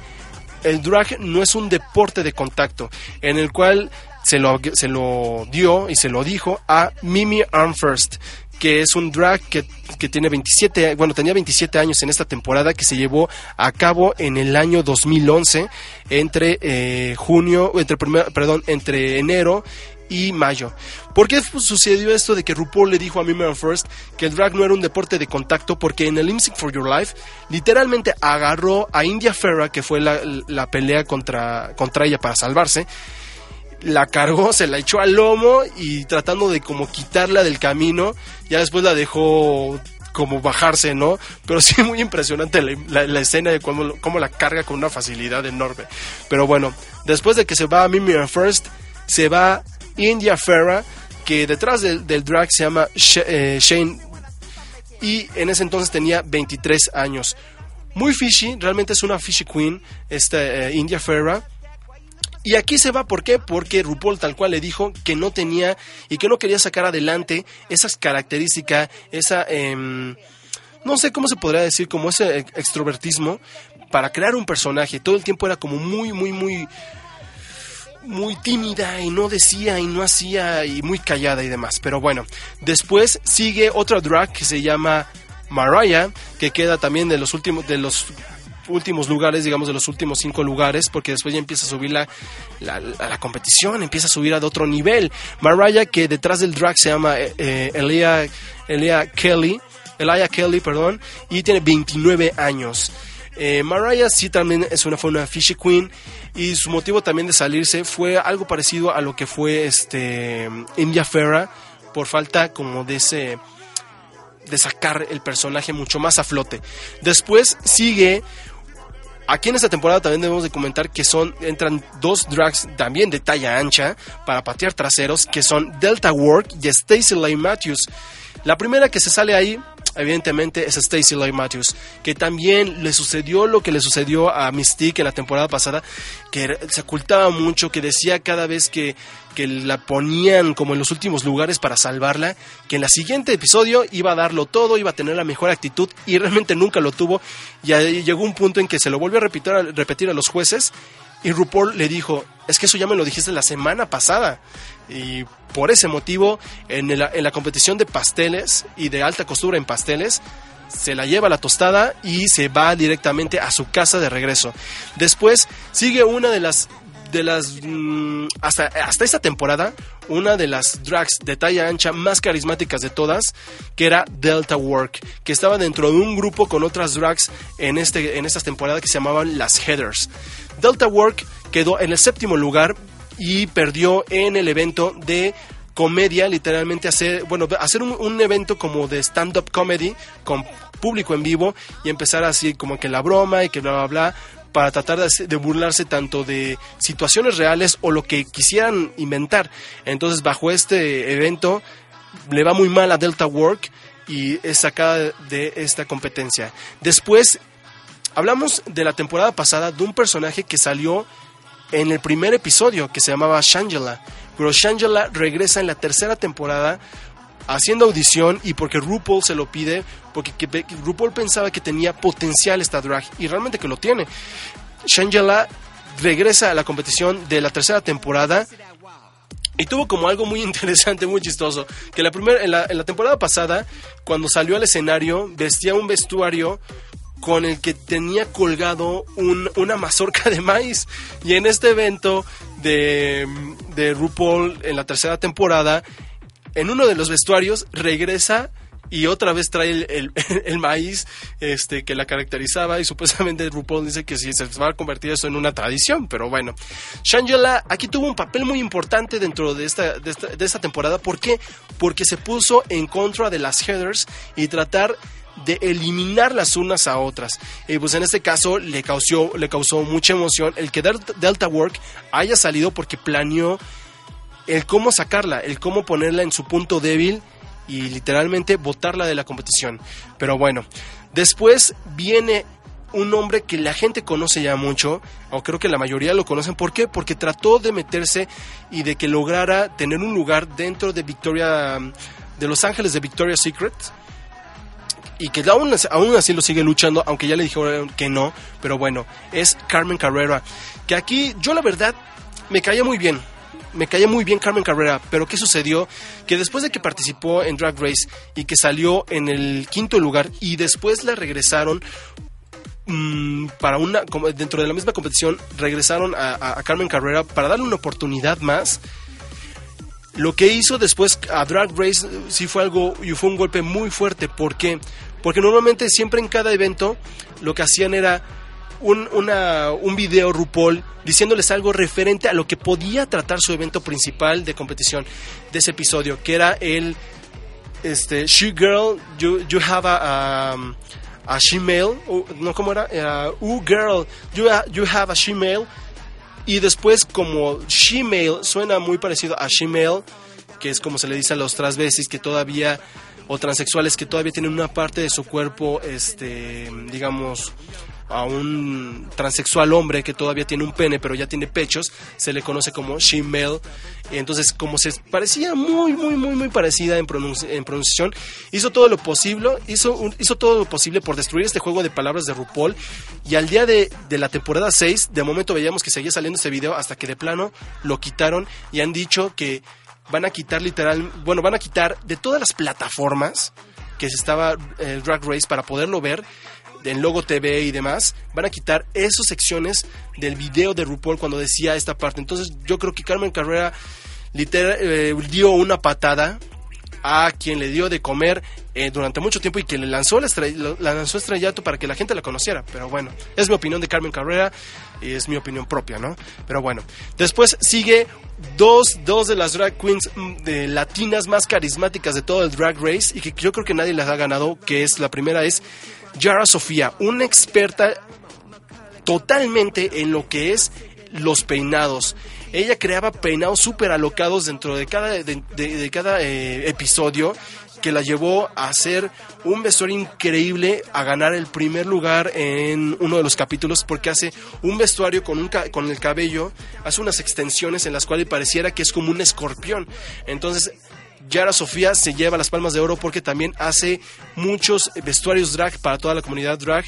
el drag no es un deporte de contacto, en el cual se lo, se lo dio y se lo dijo a Mimi Armfirst, que es un drag que, que tiene 27, bueno, tenía 27 años en esta temporada que se llevó a cabo en el año 2011 entre eh, junio, entre perdón, entre enero y mayo. ¿Por qué sucedió esto de que RuPaul le dijo a Mimi First que el drag no era un deporte de contacto? Porque en el IMSIC for Your Life literalmente agarró a India Ferra, que fue la, la pelea contra, contra ella para salvarse, la cargó, se la echó al lomo y tratando de como quitarla del camino, ya después la dejó como bajarse, ¿no? Pero sí muy impresionante la, escena de cómo, cómo la carga con una facilidad enorme. Pero bueno, después de que se va Mimi First, se va India Ferra, que detrás del, drag se llama eh, Shane y en ese entonces tenía 23 años. Muy fishy, realmente es una fishy queen, esta eh, India Ferra. Y aquí se va, ¿por qué? Porque RuPaul tal cual le dijo que no tenía y que no quería sacar adelante esas características, esa, em, no sé cómo se podría decir, como ese ex- extrovertismo para crear un personaje. Todo el tiempo era como muy, muy, muy, muy tímida y no decía y no hacía y muy callada y demás. Pero bueno, después sigue otra drag que se llama Mariah, que queda también de los últimos, de los últimos lugares, digamos de los últimos cinco lugares, porque después ya empieza a subir la, la, competición, empieza a subir a otro nivel. Mariah, que detrás del drag se llama eh, eh, Elia, Elia Kelly, Elia Kelly, perdón, y tiene 29 años. Eh, Mariah sí también es una, fue una fishy queen y su motivo también de salirse fue algo parecido a lo que fue este India Ferra por falta como de ese de sacar el personaje mucho más a flote. Después sigue Aquí en esta temporada también debemos de comentar que son entran dos drags también de talla ancha para patear traseros que son Delta Work y Stacy Lane Matthews. La primera que se sale ahí evidentemente es Stacy Lane Matthews, que también le sucedió lo que le sucedió a Mystique en la temporada pasada, que se ocultaba mucho, que decía cada vez que, que la ponían como en los últimos lugares para salvarla, que en el siguiente episodio iba a darlo todo, iba a tener la mejor actitud y realmente nunca lo tuvo. Y llegó un punto en que se lo volvió a- repetir a los jueces y RuPaul le dijo, es que eso ya me lo dijiste la semana pasada. Y por ese motivo, en, el- en la competición de pasteles y de alta costura en pasteles, se la lleva la tostada y se va directamente a su casa de regreso. Después sigue una de las de las mm, hasta hasta esta temporada una de las drags de talla ancha más carismáticas de todas, que era Delta Work, que estaba dentro de un grupo con otras drags en este en estas temporadas que se llamaban las Headers. Delta Work quedó en el séptimo lugar y perdió en el evento de comedia, literalmente hacer, bueno, hacer un, un evento como de stand-up comedy con público en vivo y empezar así como que la broma y que bla, bla, bla, para tratar de, burlarse tanto de situaciones reales o lo que quisieran inventar. Entonces, bajo este evento, le va muy mal a Delta Work y es sacada de esta competencia. Después, hablamos de la temporada pasada de un personaje que salió en el primer episodio que se llamaba Shangela. Pero Shangela regresa en la tercera temporada haciendo audición y porque RuPaul se lo pide, porque que- que RuPaul pensaba que tenía potencial esta drag y realmente que lo tiene. Shangela regresa a la competición de la tercera temporada y tuvo como algo muy interesante, muy chistoso, que la primera, en, la, en la temporada pasada, cuando salió al escenario, vestía un vestuario con el que tenía colgado un- una mazorca de maíz. Y en este evento de, de RuPaul, en la tercera temporada, en uno de los vestuarios regresa y otra vez trae el, el- maíz este, que la caracterizaba y supuestamente RuPaul dice que sí, se va a convertir eso en una tradición, pero bueno. Shangela aquí tuvo un papel muy importante dentro de esta, de esta, temporada. ¿Por qué? Porque se puso en contra de las headers y tratar de eliminar las unas a otras. Y pues en este caso le causó, le causó mucha emoción el que Delta Work haya salido porque planeó el cómo sacarla, el cómo ponerla en su punto débil y literalmente botarla de la competición. Pero bueno, después viene un hombre que la gente conoce ya mucho, o creo que la mayoría lo conocen. ¿Por qué? Porque trató de meterse y de que lograra tener un lugar dentro de Victoria, de Los Ángeles de Victoria's Secret. Y que aún, aún así lo sigue luchando, aunque ya le dijeron que no. Pero bueno, es Carmen Carrera. Que aquí yo la verdad me caía muy bien me caía muy bien Carmen Carrera, pero ¿qué sucedió? Que después de que participó en Drag Race y que salió en el quinto lugar y después la regresaron mm, para una dentro de la misma competición regresaron a, a- a Carmen Carrera para darle una oportunidad más. Lo que hizo después a Drag Race eh, sí fue algo y fue un golpe muy fuerte. ¿Por qué? Porque normalmente siempre en cada evento lo que hacían era un, una- un video RuPaul diciéndoles algo referente a lo que podía tratar su evento principal de competición de ese episodio, que era el este, She Girl, you, you have a, um, a She Male, no, ¿cómo era? Era, Uh Girl, you, you have a She Male. Y después, como She Male suena muy parecido a She Male, que es como se le dice a los transvestis que todavía, o transexuales que todavía tienen una parte de su cuerpo, este, digamos, a un transexual hombre que todavía tiene un pene pero ya tiene pechos, se le conoce como she-male. Entonces, como se parecía muy, muy, muy, muy parecida en, en pronunciación, hizo todo lo posible, hizo, hizo todo lo posible por destruir este juego de palabras de RuPaul. Y al día de, de la temporada 6, de momento veíamos que seguía saliendo este video hasta que de plano lo quitaron y han dicho que van a quitar literal, bueno, van a quitar de todas las plataformas que se estaba eh, Drag Race para poderlo ver en Logo TV y demás, van a quitar esas secciones del video de RuPaul cuando decía esta parte. Entonces yo creo que Carmen Carrera literal, eh, dio una patada a quien le dio de comer eh, durante mucho tiempo y que le lanzó la, la lanzó estrellato para que la gente la conociera. Pero bueno, es mi opinión de Carmen Carrera y es mi opinión propia, ¿no? Pero bueno, después sigue dos, dos de las drag queens mm, de latinas más carismáticas de todo el drag race y que yo creo que nadie las ha ganado, que es la primera es Yara Sofía, una experta totalmente en lo que es los peinados. Ella creaba peinados súper alocados dentro de cada, de, cada eh, episodio que la llevó a hacer un vestuario increíble, a ganar el primer lugar en uno de los capítulos porque hace un vestuario con, un con el cabello, hace unas extensiones en las cuales pareciera que es como un escorpión. Entonces Yara Sofía se lleva las palmas de oro porque también hace muchos vestuarios drag para toda la comunidad drag.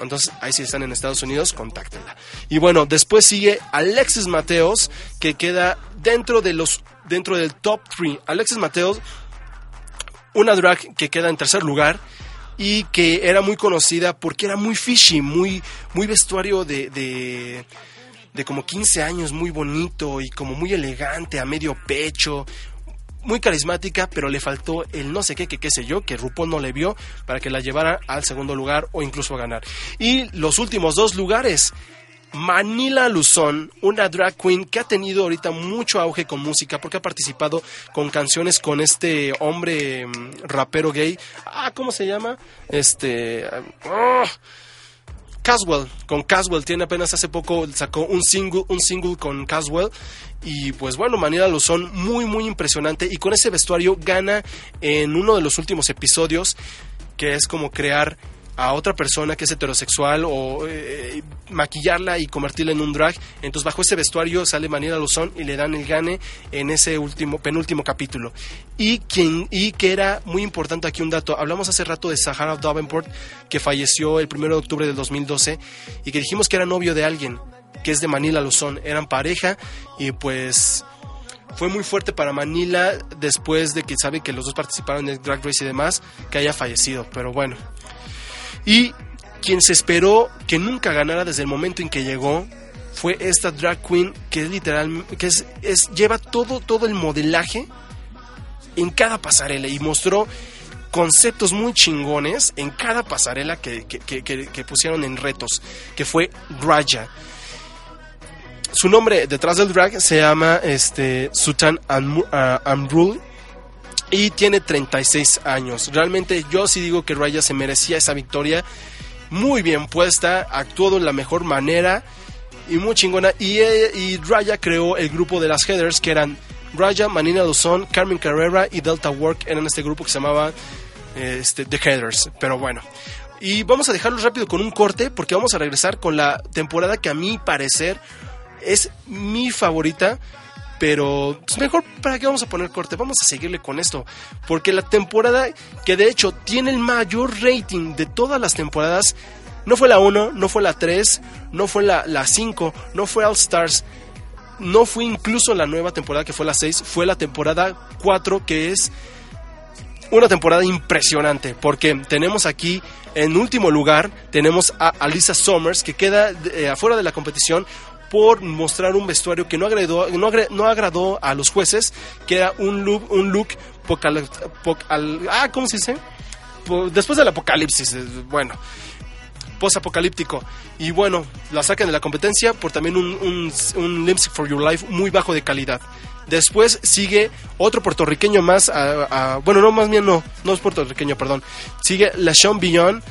Entonces, ahí si están en Estados Unidos, contáctenla. Y bueno, después sigue Alexis Mateos, que queda dentro de los dentro del top 3. Alexis Mateos, una drag que queda en tercer lugar y que era muy conocida porque era muy fishy, muy, muy vestuario de, de de como 15 años, muy bonito y como muy elegante, a medio pecho, muy carismática, pero le faltó el no sé qué, que qué sé yo, que RuPaul no le vio para que la llevara al segundo lugar o incluso a ganar. Y los últimos dos lugares. Manila Luzón, una drag queen que ha tenido ahorita mucho auge con música porque ha participado con canciones con este hombre mm, rapero gay. Ah, ¿cómo se llama? Este. ah, Caswell, con Caswell, tiene apenas hace poco, sacó un single, un single con Caswell. Y pues bueno, Manila Luzón, muy, muy impresionante. Y con ese vestuario gana en uno de los últimos episodios, que es como crear a otra persona que es heterosexual o eh, maquillarla y convertirla en un drag. Entonces bajo ese vestuario sale Manila Luzón y le dan el gane en ese último penúltimo capítulo. Y quien y que era muy importante aquí un dato, hablamos hace rato de Sahara Davenport que falleció el 1 de octubre del 2012 y que dijimos que era novio de alguien que es de Manila Luzón, eran pareja y pues fue muy fuerte para Manila después de que sabe que los dos participaron en Drag Race y demás, que haya fallecido, pero bueno. Y quien se esperó que nunca ganara desde el momento en que llegó fue esta drag queen que es literal que es, lleva todo todo el modelaje en cada pasarela y mostró conceptos muy chingones en cada pasarela que, que- que- pusieron en retos, que fue Raja. Su nombre detrás del drag se llama este, Sultan Amru- ah, Amrul y tiene 36 años. Realmente yo sí digo que Raya se merecía esa victoria. Muy bien puesta, actuó de la mejor manera y muy chingona. Y, eh, y Raya creó el grupo de las Headers que eran Raya, Manina Luzón, Carmen Carrera y Delta Work. Eran este grupo que se llamaba este, The Headers. Pero bueno. Y vamos a dejarlo rápido con un corte porque vamos a regresar con la temporada que a mi parecer es mi favorita. Pero pues, mejor, ¿para qué vamos a poner corte? Vamos a seguirle con esto. Porque la temporada que de hecho tiene el mayor rating de todas las temporadas, no fue la 1, no fue la 3, no fue la, la 5, no fue All Stars, no fue incluso la nueva temporada que fue la 6, fue la temporada 4 que es una temporada impresionante porque tenemos aquí en último lugar tenemos a Alisa Summers que queda eh, afuera de la competición por mostrar un vestuario que no agradó, no, agre- no agradó a los jueces, que era un look, un look pocal- pocal- ah, ¿cómo se dice? Después del apocalipsis, eh, bueno, post-apocalíptico. Y bueno, la sacan de la competencia por también un, un, un for Your Life muy bajo de calidad. Después sigue otro puertorriqueño más, a- a- bueno, no, más bien no, no es puertorriqueño, perdón. Sigue La Sean Beyond,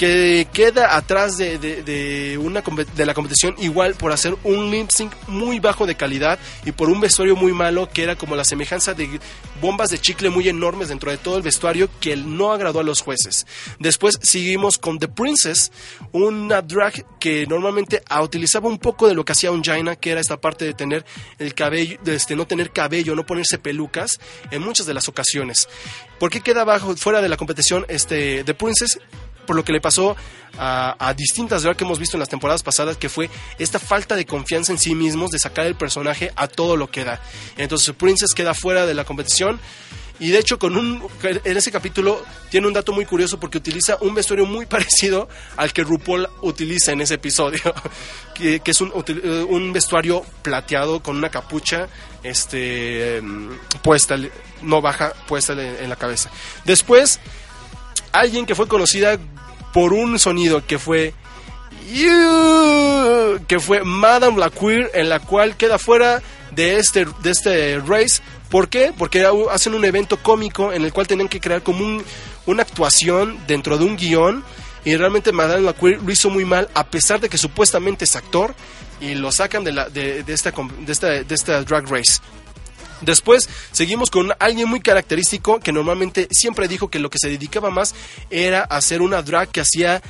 que queda atrás de, una, de la competición igual por hacer un lip muy bajo de calidad y por un vestuario muy malo que era como la semejanza de bombas de chicle muy enormes dentro de todo el vestuario que no agradó a los jueces. Después seguimos con The Princess, una drag que normalmente utilizaba un poco de lo que hacía un Jaina, que era esta parte de tener el cabello, de este, no tener cabello, no ponerse pelucas en muchas de las ocasiones. ¿Por qué queda bajo, fuera de la competición este, The Princess? Por lo que le pasó a, distintas drag que hemos visto en las temporadas pasadas, que fue esta falta de confianza en sí mismos, de sacar el personaje a todo lo que da. Entonces Princess queda fuera de la competición. Y de hecho, con un, en ese capítulo tiene un dato muy curioso porque utiliza un vestuario muy parecido al que RuPaul utiliza en ese episodio, que, es un, eh, un vestuario plateado con una capucha este, mm, puesta, no baja, puesta en la cabeza. Después, alguien que fue conocida por un sonido que fue que fue Madame la Queer en la cual queda fuera de este de este race ¿por qué? porque hacen un evento cómico en el cual tenían que crear como un- una actuación dentro de un guion y realmente Madame la Queer lo hizo muy mal a pesar de que supuestamente es actor y lo sacan de, la, de, esta, de, esta, de esta drag race Después seguimos con alguien muy característico que normalmente siempre dijo que lo que se dedicaba más era hacer una drag que hacía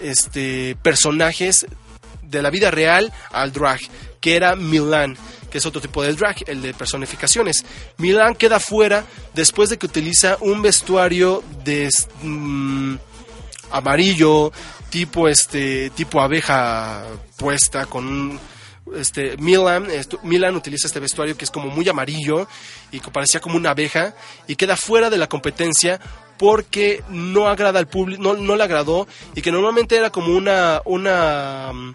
este personajes de la vida real al drag, que era Milan, que es otro tipo de drag, el de personificaciones. Milan queda fuera después de que utiliza un vestuario de mm, amarillo, tipo este tipo abeja puesta con un este Milan Milan utiliza este vestuario que es como muy amarillo y que parecía como una abeja y queda fuera de la competencia porque no agrada al público no, no le agradó y que normalmente era como una una mm,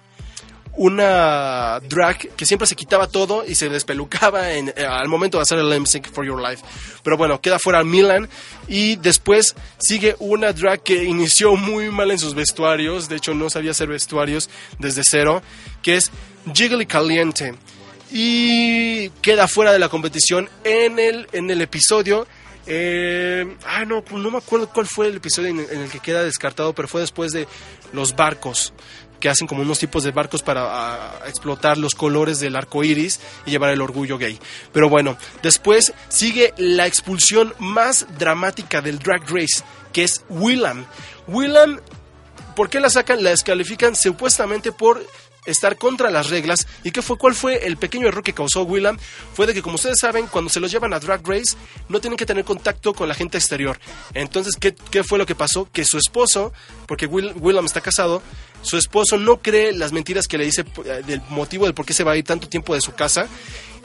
una drag que siempre se quitaba todo y se despelucaba en, eh, al momento de hacer el Lip for Your Life. Pero bueno, queda fuera Milan y después sigue una drag que inició muy mal en sus vestuarios, de hecho no sabía hacer vestuarios desde cero, que es Jiggly Caliente y queda fuera de la competición en el, en el episodio. eh, ah, no, no me acuerdo cuál fue el episodio en, en el que queda descartado, pero fue después de los barcos, que hacen como unos tipos de barcos para ah, explotar los colores del arco iris y llevar el orgullo gay. Pero bueno, después sigue la expulsión más dramática del Drag Race, que es Willam. Willam ¿Por qué la sacan? La descalifican supuestamente por estar contra las reglas. ¿Y qué fue? ¿Cuál fue el pequeño error que causó Willam? Fue de que, como ustedes saben, cuando se los llevan a Drag Race, no tienen que tener contacto con la gente exterior. Entonces, ¿qué, qué fue lo que pasó? Que su esposo, porque Will, Willam está casado, su esposo no cree las mentiras que le dice eh, del motivo del por qué se va a ir tanto tiempo de su casa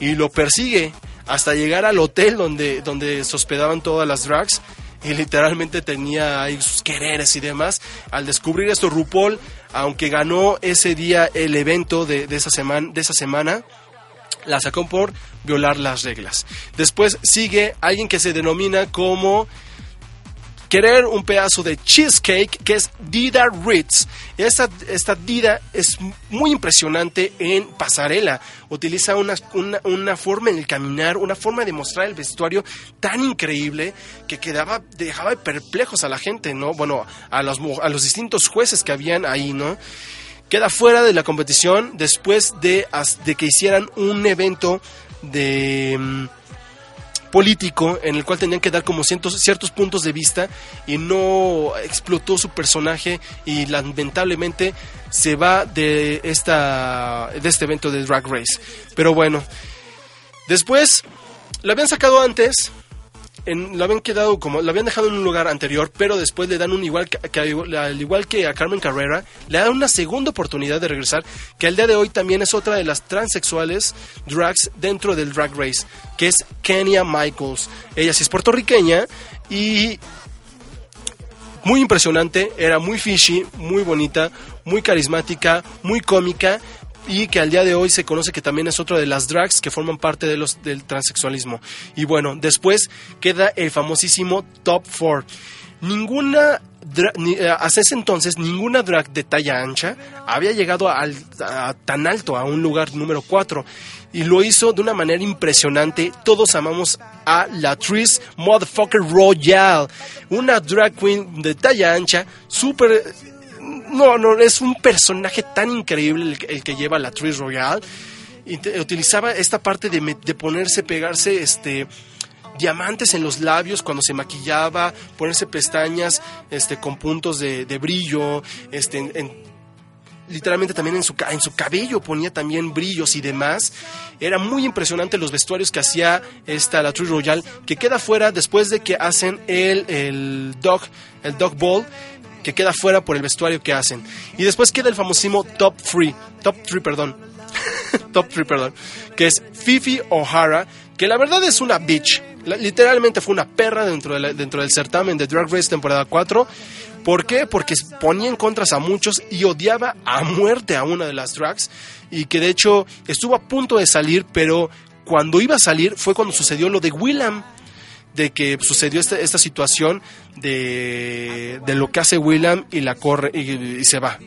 y lo persigue hasta llegar al hotel donde, donde se hospedaban todas las drags y literalmente tenía ahí sus quereres y demás. Al descubrir esto, RuPaul, aunque ganó ese día el evento de, de esa, semana, de esa semana, la sacó por violar las reglas. Después sigue alguien que se denomina como querer un pedazo de cheesecake que es Dida Ritz. Esta, esta Dida es muy impresionante en pasarela. Utiliza una, una, una forma en el caminar, una forma de mostrar el vestuario tan increíble que quedaba, dejaba perplejos a la gente, ¿no? Bueno, a los, a los distintos jueces que habían ahí, ¿no? Queda fuera de la competición después de, de que hicieran un evento de... político en el cual tenían que dar como ciertos puntos de vista y no explotó su personaje y lamentablemente se va de esta de este evento de Drag Race. Pero bueno, después lo habían sacado antes en- lo habían quedado como lo habían dejado en un lugar anterior, pero después le dan un igual que, al igual que a Carmen Carrera, le dan una segunda oportunidad de regresar, que al día de hoy también es otra de las transexuales drags dentro del Drag Race, que es Kenya Michaels. Ella sí es puertorriqueña y muy impresionante, era muy fishy, muy bonita, muy carismática, muy cómica y que al día de hoy se conoce que también es otra de las drags que forman parte de los, del transexualismo. Y bueno, después queda el famosísimo Top 4. Ninguna, ni- eh, hasta ese entonces, ninguna drag de talla ancha había llegado al- a- tan alto, a un lugar número 4. Y lo hizo de una manera impresionante. Todos amamos a la Tris Motherfucker Royale. Una drag queen de talla ancha, súper no, no, es un personaje tan increíble el, que- lleva la Tris Royale. Y utilizaba esta parte de, ponerse, pegarse este diamantes en los labios cuando se maquillaba, ponerse pestañas este con puntos de, brillo, este en- en- literalmente también en su, cabello ponía también brillos y demás. Era muy impresionante los vestuarios que hacía esta la True que queda fuera después de que hacen el, el dog, el dog ball, que queda fuera por el vestuario que hacen. Y después queda el famosísimo top 3, top 3, perdón. top 3, perdón, que es Fifi O'Hara, que la verdad es una bitch. Literalmente fue una perra dentro, de dentro del certamen de Drag Race temporada 4. ¿Por qué? Porque ponía en contras a muchos y odiaba a muerte a una de las drags y que de hecho estuvo a punto de salir, pero cuando iba a salir fue cuando sucedió lo de Willam, de que sucedió esta, esta situación de, de lo que hace Willam y la corre y, se va.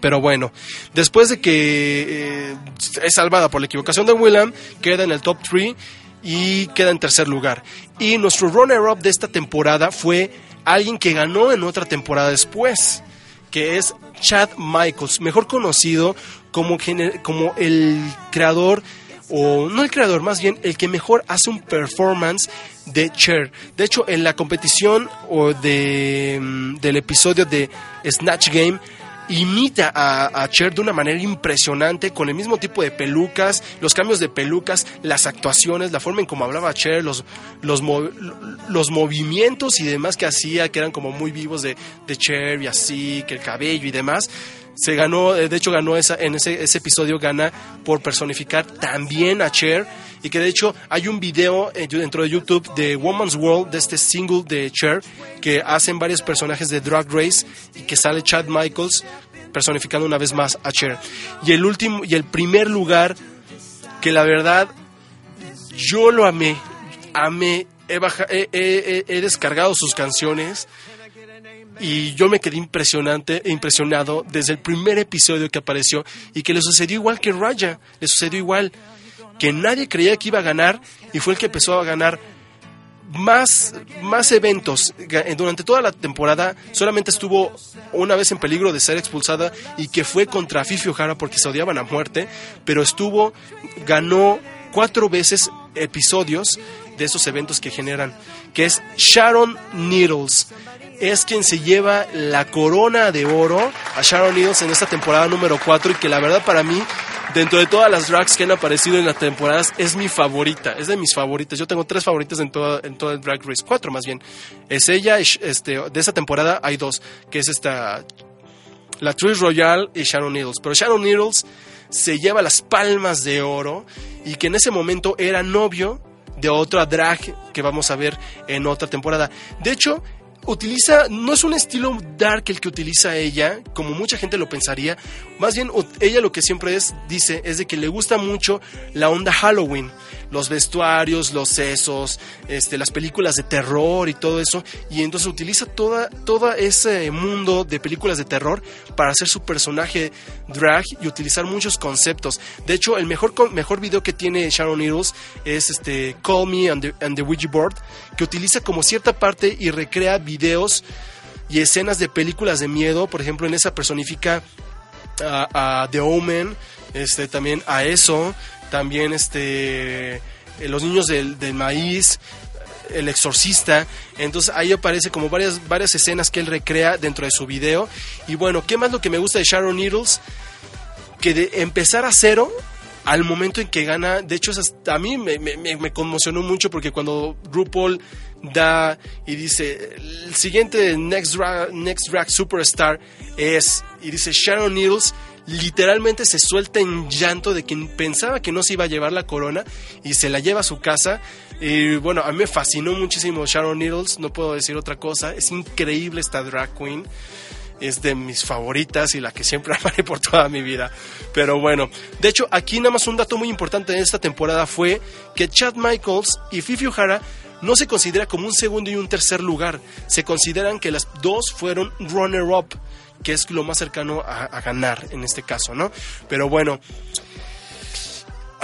Pero bueno, después de que eh, es salvada por la equivocación de Willam, queda en el top 3 y queda en tercer lugar. Y nuestro runner-up de esta temporada fue alguien que ganó en otra temporada después, que es Chad Michaels, mejor conocido como, como el creador, o no el creador, más bien el que mejor hace un performance de Cher. De hecho, en la competición o de, mm, del episodio de Snatch Game, imita a, Cher de una manera impresionante, con el mismo tipo de pelucas, los cambios de pelucas, las actuaciones, la forma en cómo hablaba Cher, los, los, los movimientos y demás que hacía, que eran como muy vivos de, de Cher y así, que el cabello y demás. Se ganó, eh, de hecho ganó esa, en ese, ese episodio gana por personificar también a Cher y que de hecho hay un video eh, dentro de YouTube de Woman's World de este single de Cher que hacen varios personajes de Drag Race y que sale Chad Michaels personificando una vez más a Cher. Y el último y el primer lugar que la verdad yo lo amé, amé, he, he descargado sus canciones y yo me quedé impresionante, impresionado desde el primer episodio que apareció y que le sucedió igual que Raya, le sucedió igual que nadie creía que iba a ganar y fue el que empezó a ganar más, más eventos Ga- durante toda la temporada. Solamente estuvo una vez en peligro de ser expulsada y que fue contra Fifi O'Hara porque se odiaban a muerte, pero estuvo, ganó cuatro veces episodios de esos eventos que generan, que es Sharon Needles. Es quien se lleva la corona de oro a Sharon Needles en esta temporada número 4 y que la verdad para mí, dentro de todas las drags que han aparecido en las temporadas, es mi favorita, es de mis favoritas. Yo tengo tres favoritas en todo, en el Drag Race, cuatro más bien. Es ella, este, de esta temporada hay dos, que es esta la Trish Royale y Sharon Needles. Pero Sharon Needles se lleva las palmas de oro y que en ese momento era novio de otra drag que vamos a ver en otra temporada. De hecho, utiliza, no es un estilo dark el que utiliza ella, como mucha gente lo pensaría. Más bien, ella lo que siempre es, dice, es de que le gusta mucho la onda Halloween. Los vestuarios, los sesos, este, las películas de terror y todo eso. Y entonces utiliza toda, ese mundo de películas de terror para hacer su personaje drag y utilizar muchos conceptos. De hecho, el mejor, mejor video que tiene Sharon Needles es este Call Me and the, and the Ouija Board, que utiliza como cierta parte y recrea videos y escenas de películas de miedo. Por ejemplo, en esa personifica a, a The Omen, este, también a eso, también este, eh, los niños del, del maíz, el exorcista, entonces ahí aparece como varias, varias escenas que él recrea dentro de su video. Y bueno, ¿qué más lo que me gusta de Sharon Needles? Que de empezar a cero al momento en que gana, de hecho a mí me conmocionó mucho porque cuando RuPaul da y dice el siguiente Next Drag, Next Drag Superstar es y dice Sharon Needles literalmente se suelta en llanto de quien pensaba que no se iba a llevar la corona y se la lleva a su casa y bueno a mí me fascinó muchísimo Sharon Needles no puedo decir otra cosa es increíble esta drag queen es de mis favoritas y la que siempre amaré por toda mi vida. Pero bueno, de hecho, aquí nada más un dato muy importante de esta temporada fue que Chad Michaels y Fifi O'Hara no se considera como un segundo y un tercer lugar. Se consideran que las dos fueron runner-up, que es lo más cercano a, a ganar en este caso, ¿no? Pero bueno.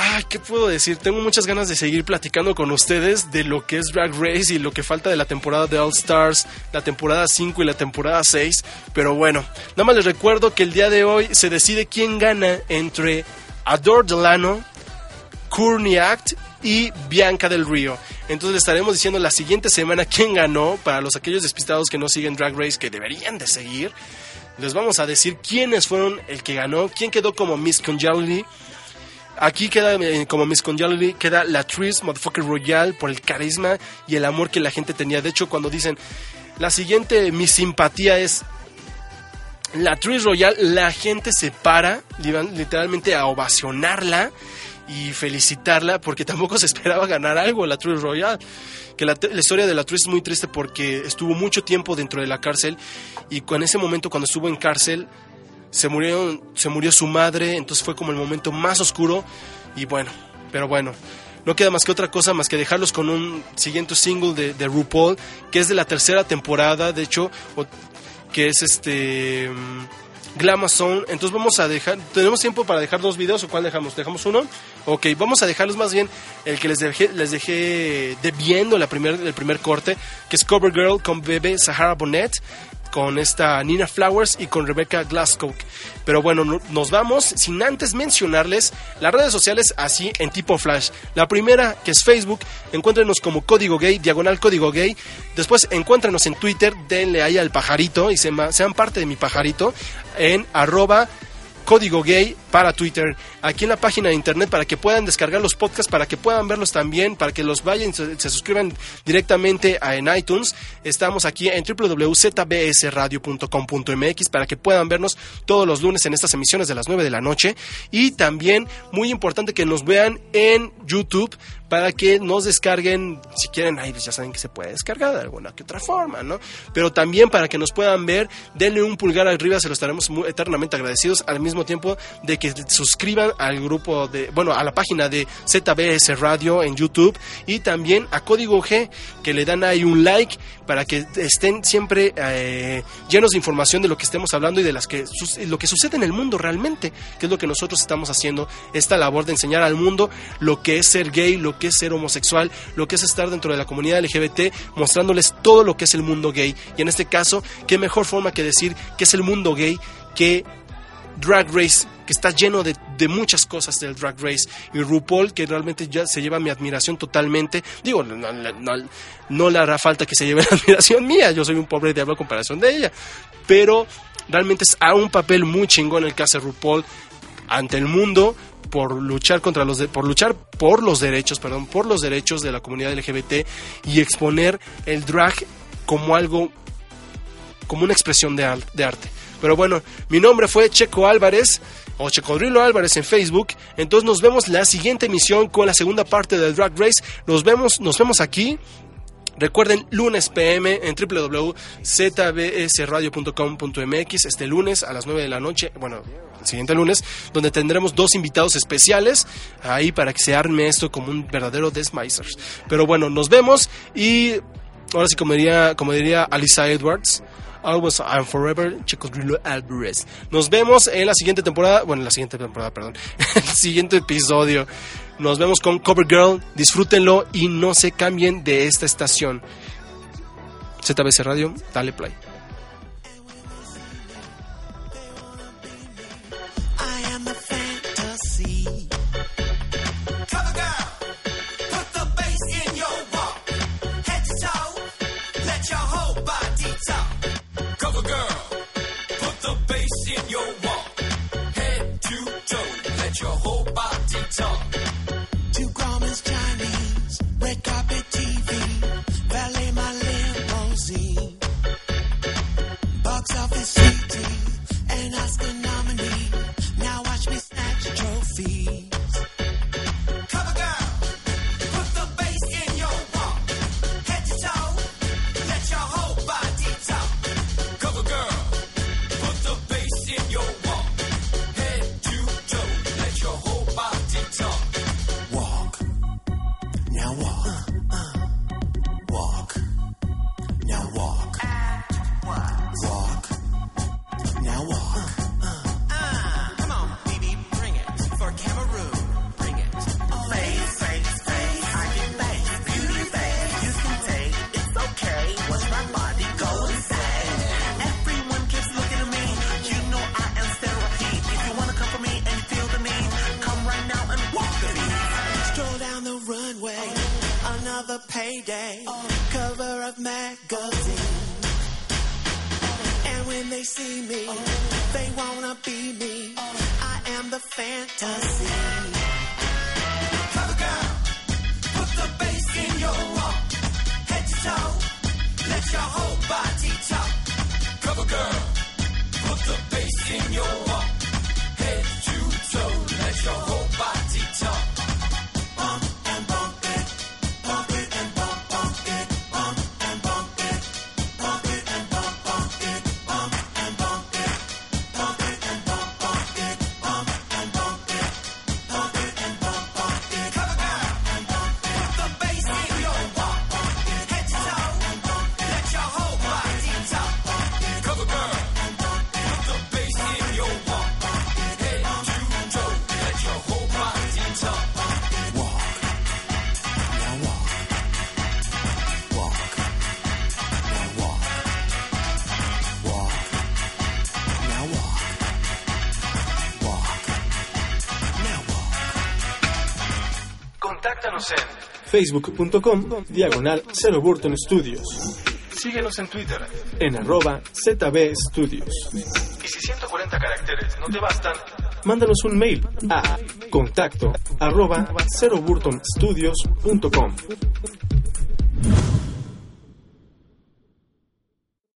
Ay, ¿qué puedo decir? Tengo muchas ganas de seguir platicando con ustedes de lo que es Drag Race y lo que falta de la temporada de All Stars, la temporada 5 y la temporada 6. Pero bueno, nada más les recuerdo que el día de hoy se decide quién gana entre Adore Delano, Courtney Act y Bianca del Río. Entonces les estaremos diciendo la siguiente semana quién ganó para los aquellos despistados que no siguen Drag Race que deberían de seguir. Les vamos a decir quiénes fueron el que ganó, quién quedó como Miss Congeniality. Aquí queda eh, como Miss Congeniality, queda la Tris Motherfucker Royal por el carisma y el amor que la gente tenía. De hecho, cuando dicen la siguiente, mi simpatía es la Tris Royal, la gente se para li- literalmente a ovacionarla y felicitarla porque tampoco se esperaba ganar algo la Tris Royal. Que la, historia de la Tris es muy triste porque estuvo mucho tiempo dentro de la cárcel y con ese momento cuando estuvo en cárcel se murió, se murió su madre, entonces fue como el momento más oscuro y bueno, pero bueno. No queda más que otra cosa más que dejarlos con un siguiente single de, de RuPaul, que es de la tercera temporada, de hecho, que es este mm, Glamazon. Entonces vamos a dejar, tenemos tiempo para dejar dos videos o cuál dejamos? ¿Dejamos uno? Ok, vamos a dejarlos más bien el que les dejé, les dejé debiendo la primer, el primer corte, que es Covergirl con Bebe Sahara Bonnet con esta Nina Flowers y con Rebecca Glasgow. Pero bueno, no- nos vamos sin antes mencionarles las redes sociales así en tipo flash. La primera, que es Facebook, encuéntrenos como Código Gay, diagonal Código Gay. Después encuéntrenos en Twitter, denle ahí al pajarito y sean parte de mi pajarito en arroba Código Gay para Twitter, aquí en la página de internet para que puedan descargar los podcasts, para que puedan verlos también, para que los vayan, se, se suscriban directamente en iTunes. Estamos aquí en www.zbsradio.com.mx para que puedan vernos todos los lunes en estas emisiones de las 9 de la noche. Y también, muy importante que nos vean en YouTube para que nos descarguen, si quieren, ahí pues ya saben que se puede descargar de alguna que otra forma, ¿no? Pero también para que nos puedan ver, denle un pulgar arriba, se lo estaremos muy eternamente agradecidos, al mismo tiempo de que suscriban al grupo de, bueno, a la página de ZBS Radio en YouTube y también a Código G, que le dan ahí un like para que estén siempre eh, llenos de información de lo que estemos hablando y de las que lo que sucede en el mundo realmente, que es lo que nosotros estamos haciendo, esta labor de enseñar al mundo lo que es ser gay, lo que es ser homosexual, lo que es estar dentro de la comunidad LGBT, mostrándoles todo lo que es el mundo gay. Y en este caso, qué mejor forma que decir que es el mundo gay que Drag Race, que está lleno de, muchas cosas del Drag Race, y RuPaul, que realmente ya se lleva mi admiración totalmente. Digo, no, no- no- le hará falta que se lleve la admiración mía, yo soy un pobre diablo a comparación de ella, pero realmente es a un papel muy chingón el que hace RuPaul ante el mundo por luchar contra los de- por luchar por los derechos, perdón, por los derechos de la comunidad LGBT y exponer el drag como algo como una expresión de arte. Pero bueno, mi nombre fue Checo Álvarez o Checodrilo Álvarez en Facebook. Entonces nos vemos la siguiente emisión con la segunda parte del Drag Race. Nos vemos, nos vemos aquí. Recuerden, lunes PM en www.zbsradio.com.mx este lunes a las 9 de la noche, bueno, el siguiente lunes, donde tendremos dos invitados especiales ahí para que se arme esto como un verdadero Desmisers. Pero bueno, nos vemos y ahora sí, como diría, como diría Alisa Edwards, Always and Forever, Chicodrilo Álvarez. Nos vemos en la siguiente temporada, bueno, en la siguiente temporada, perdón, el siguiente episodio. Nos vemos con Cover Girl, disfrútenlo y no se cambien de esta estación. ZBC Radio, dale play. Facebook.com Diagonal Cero Burton Studios. Síguenos en Twitter. En arroba ZB Studios. Y si 140 caracteres no te bastan, mándanos un mail a contacto arroba ceroburtonstudios.com.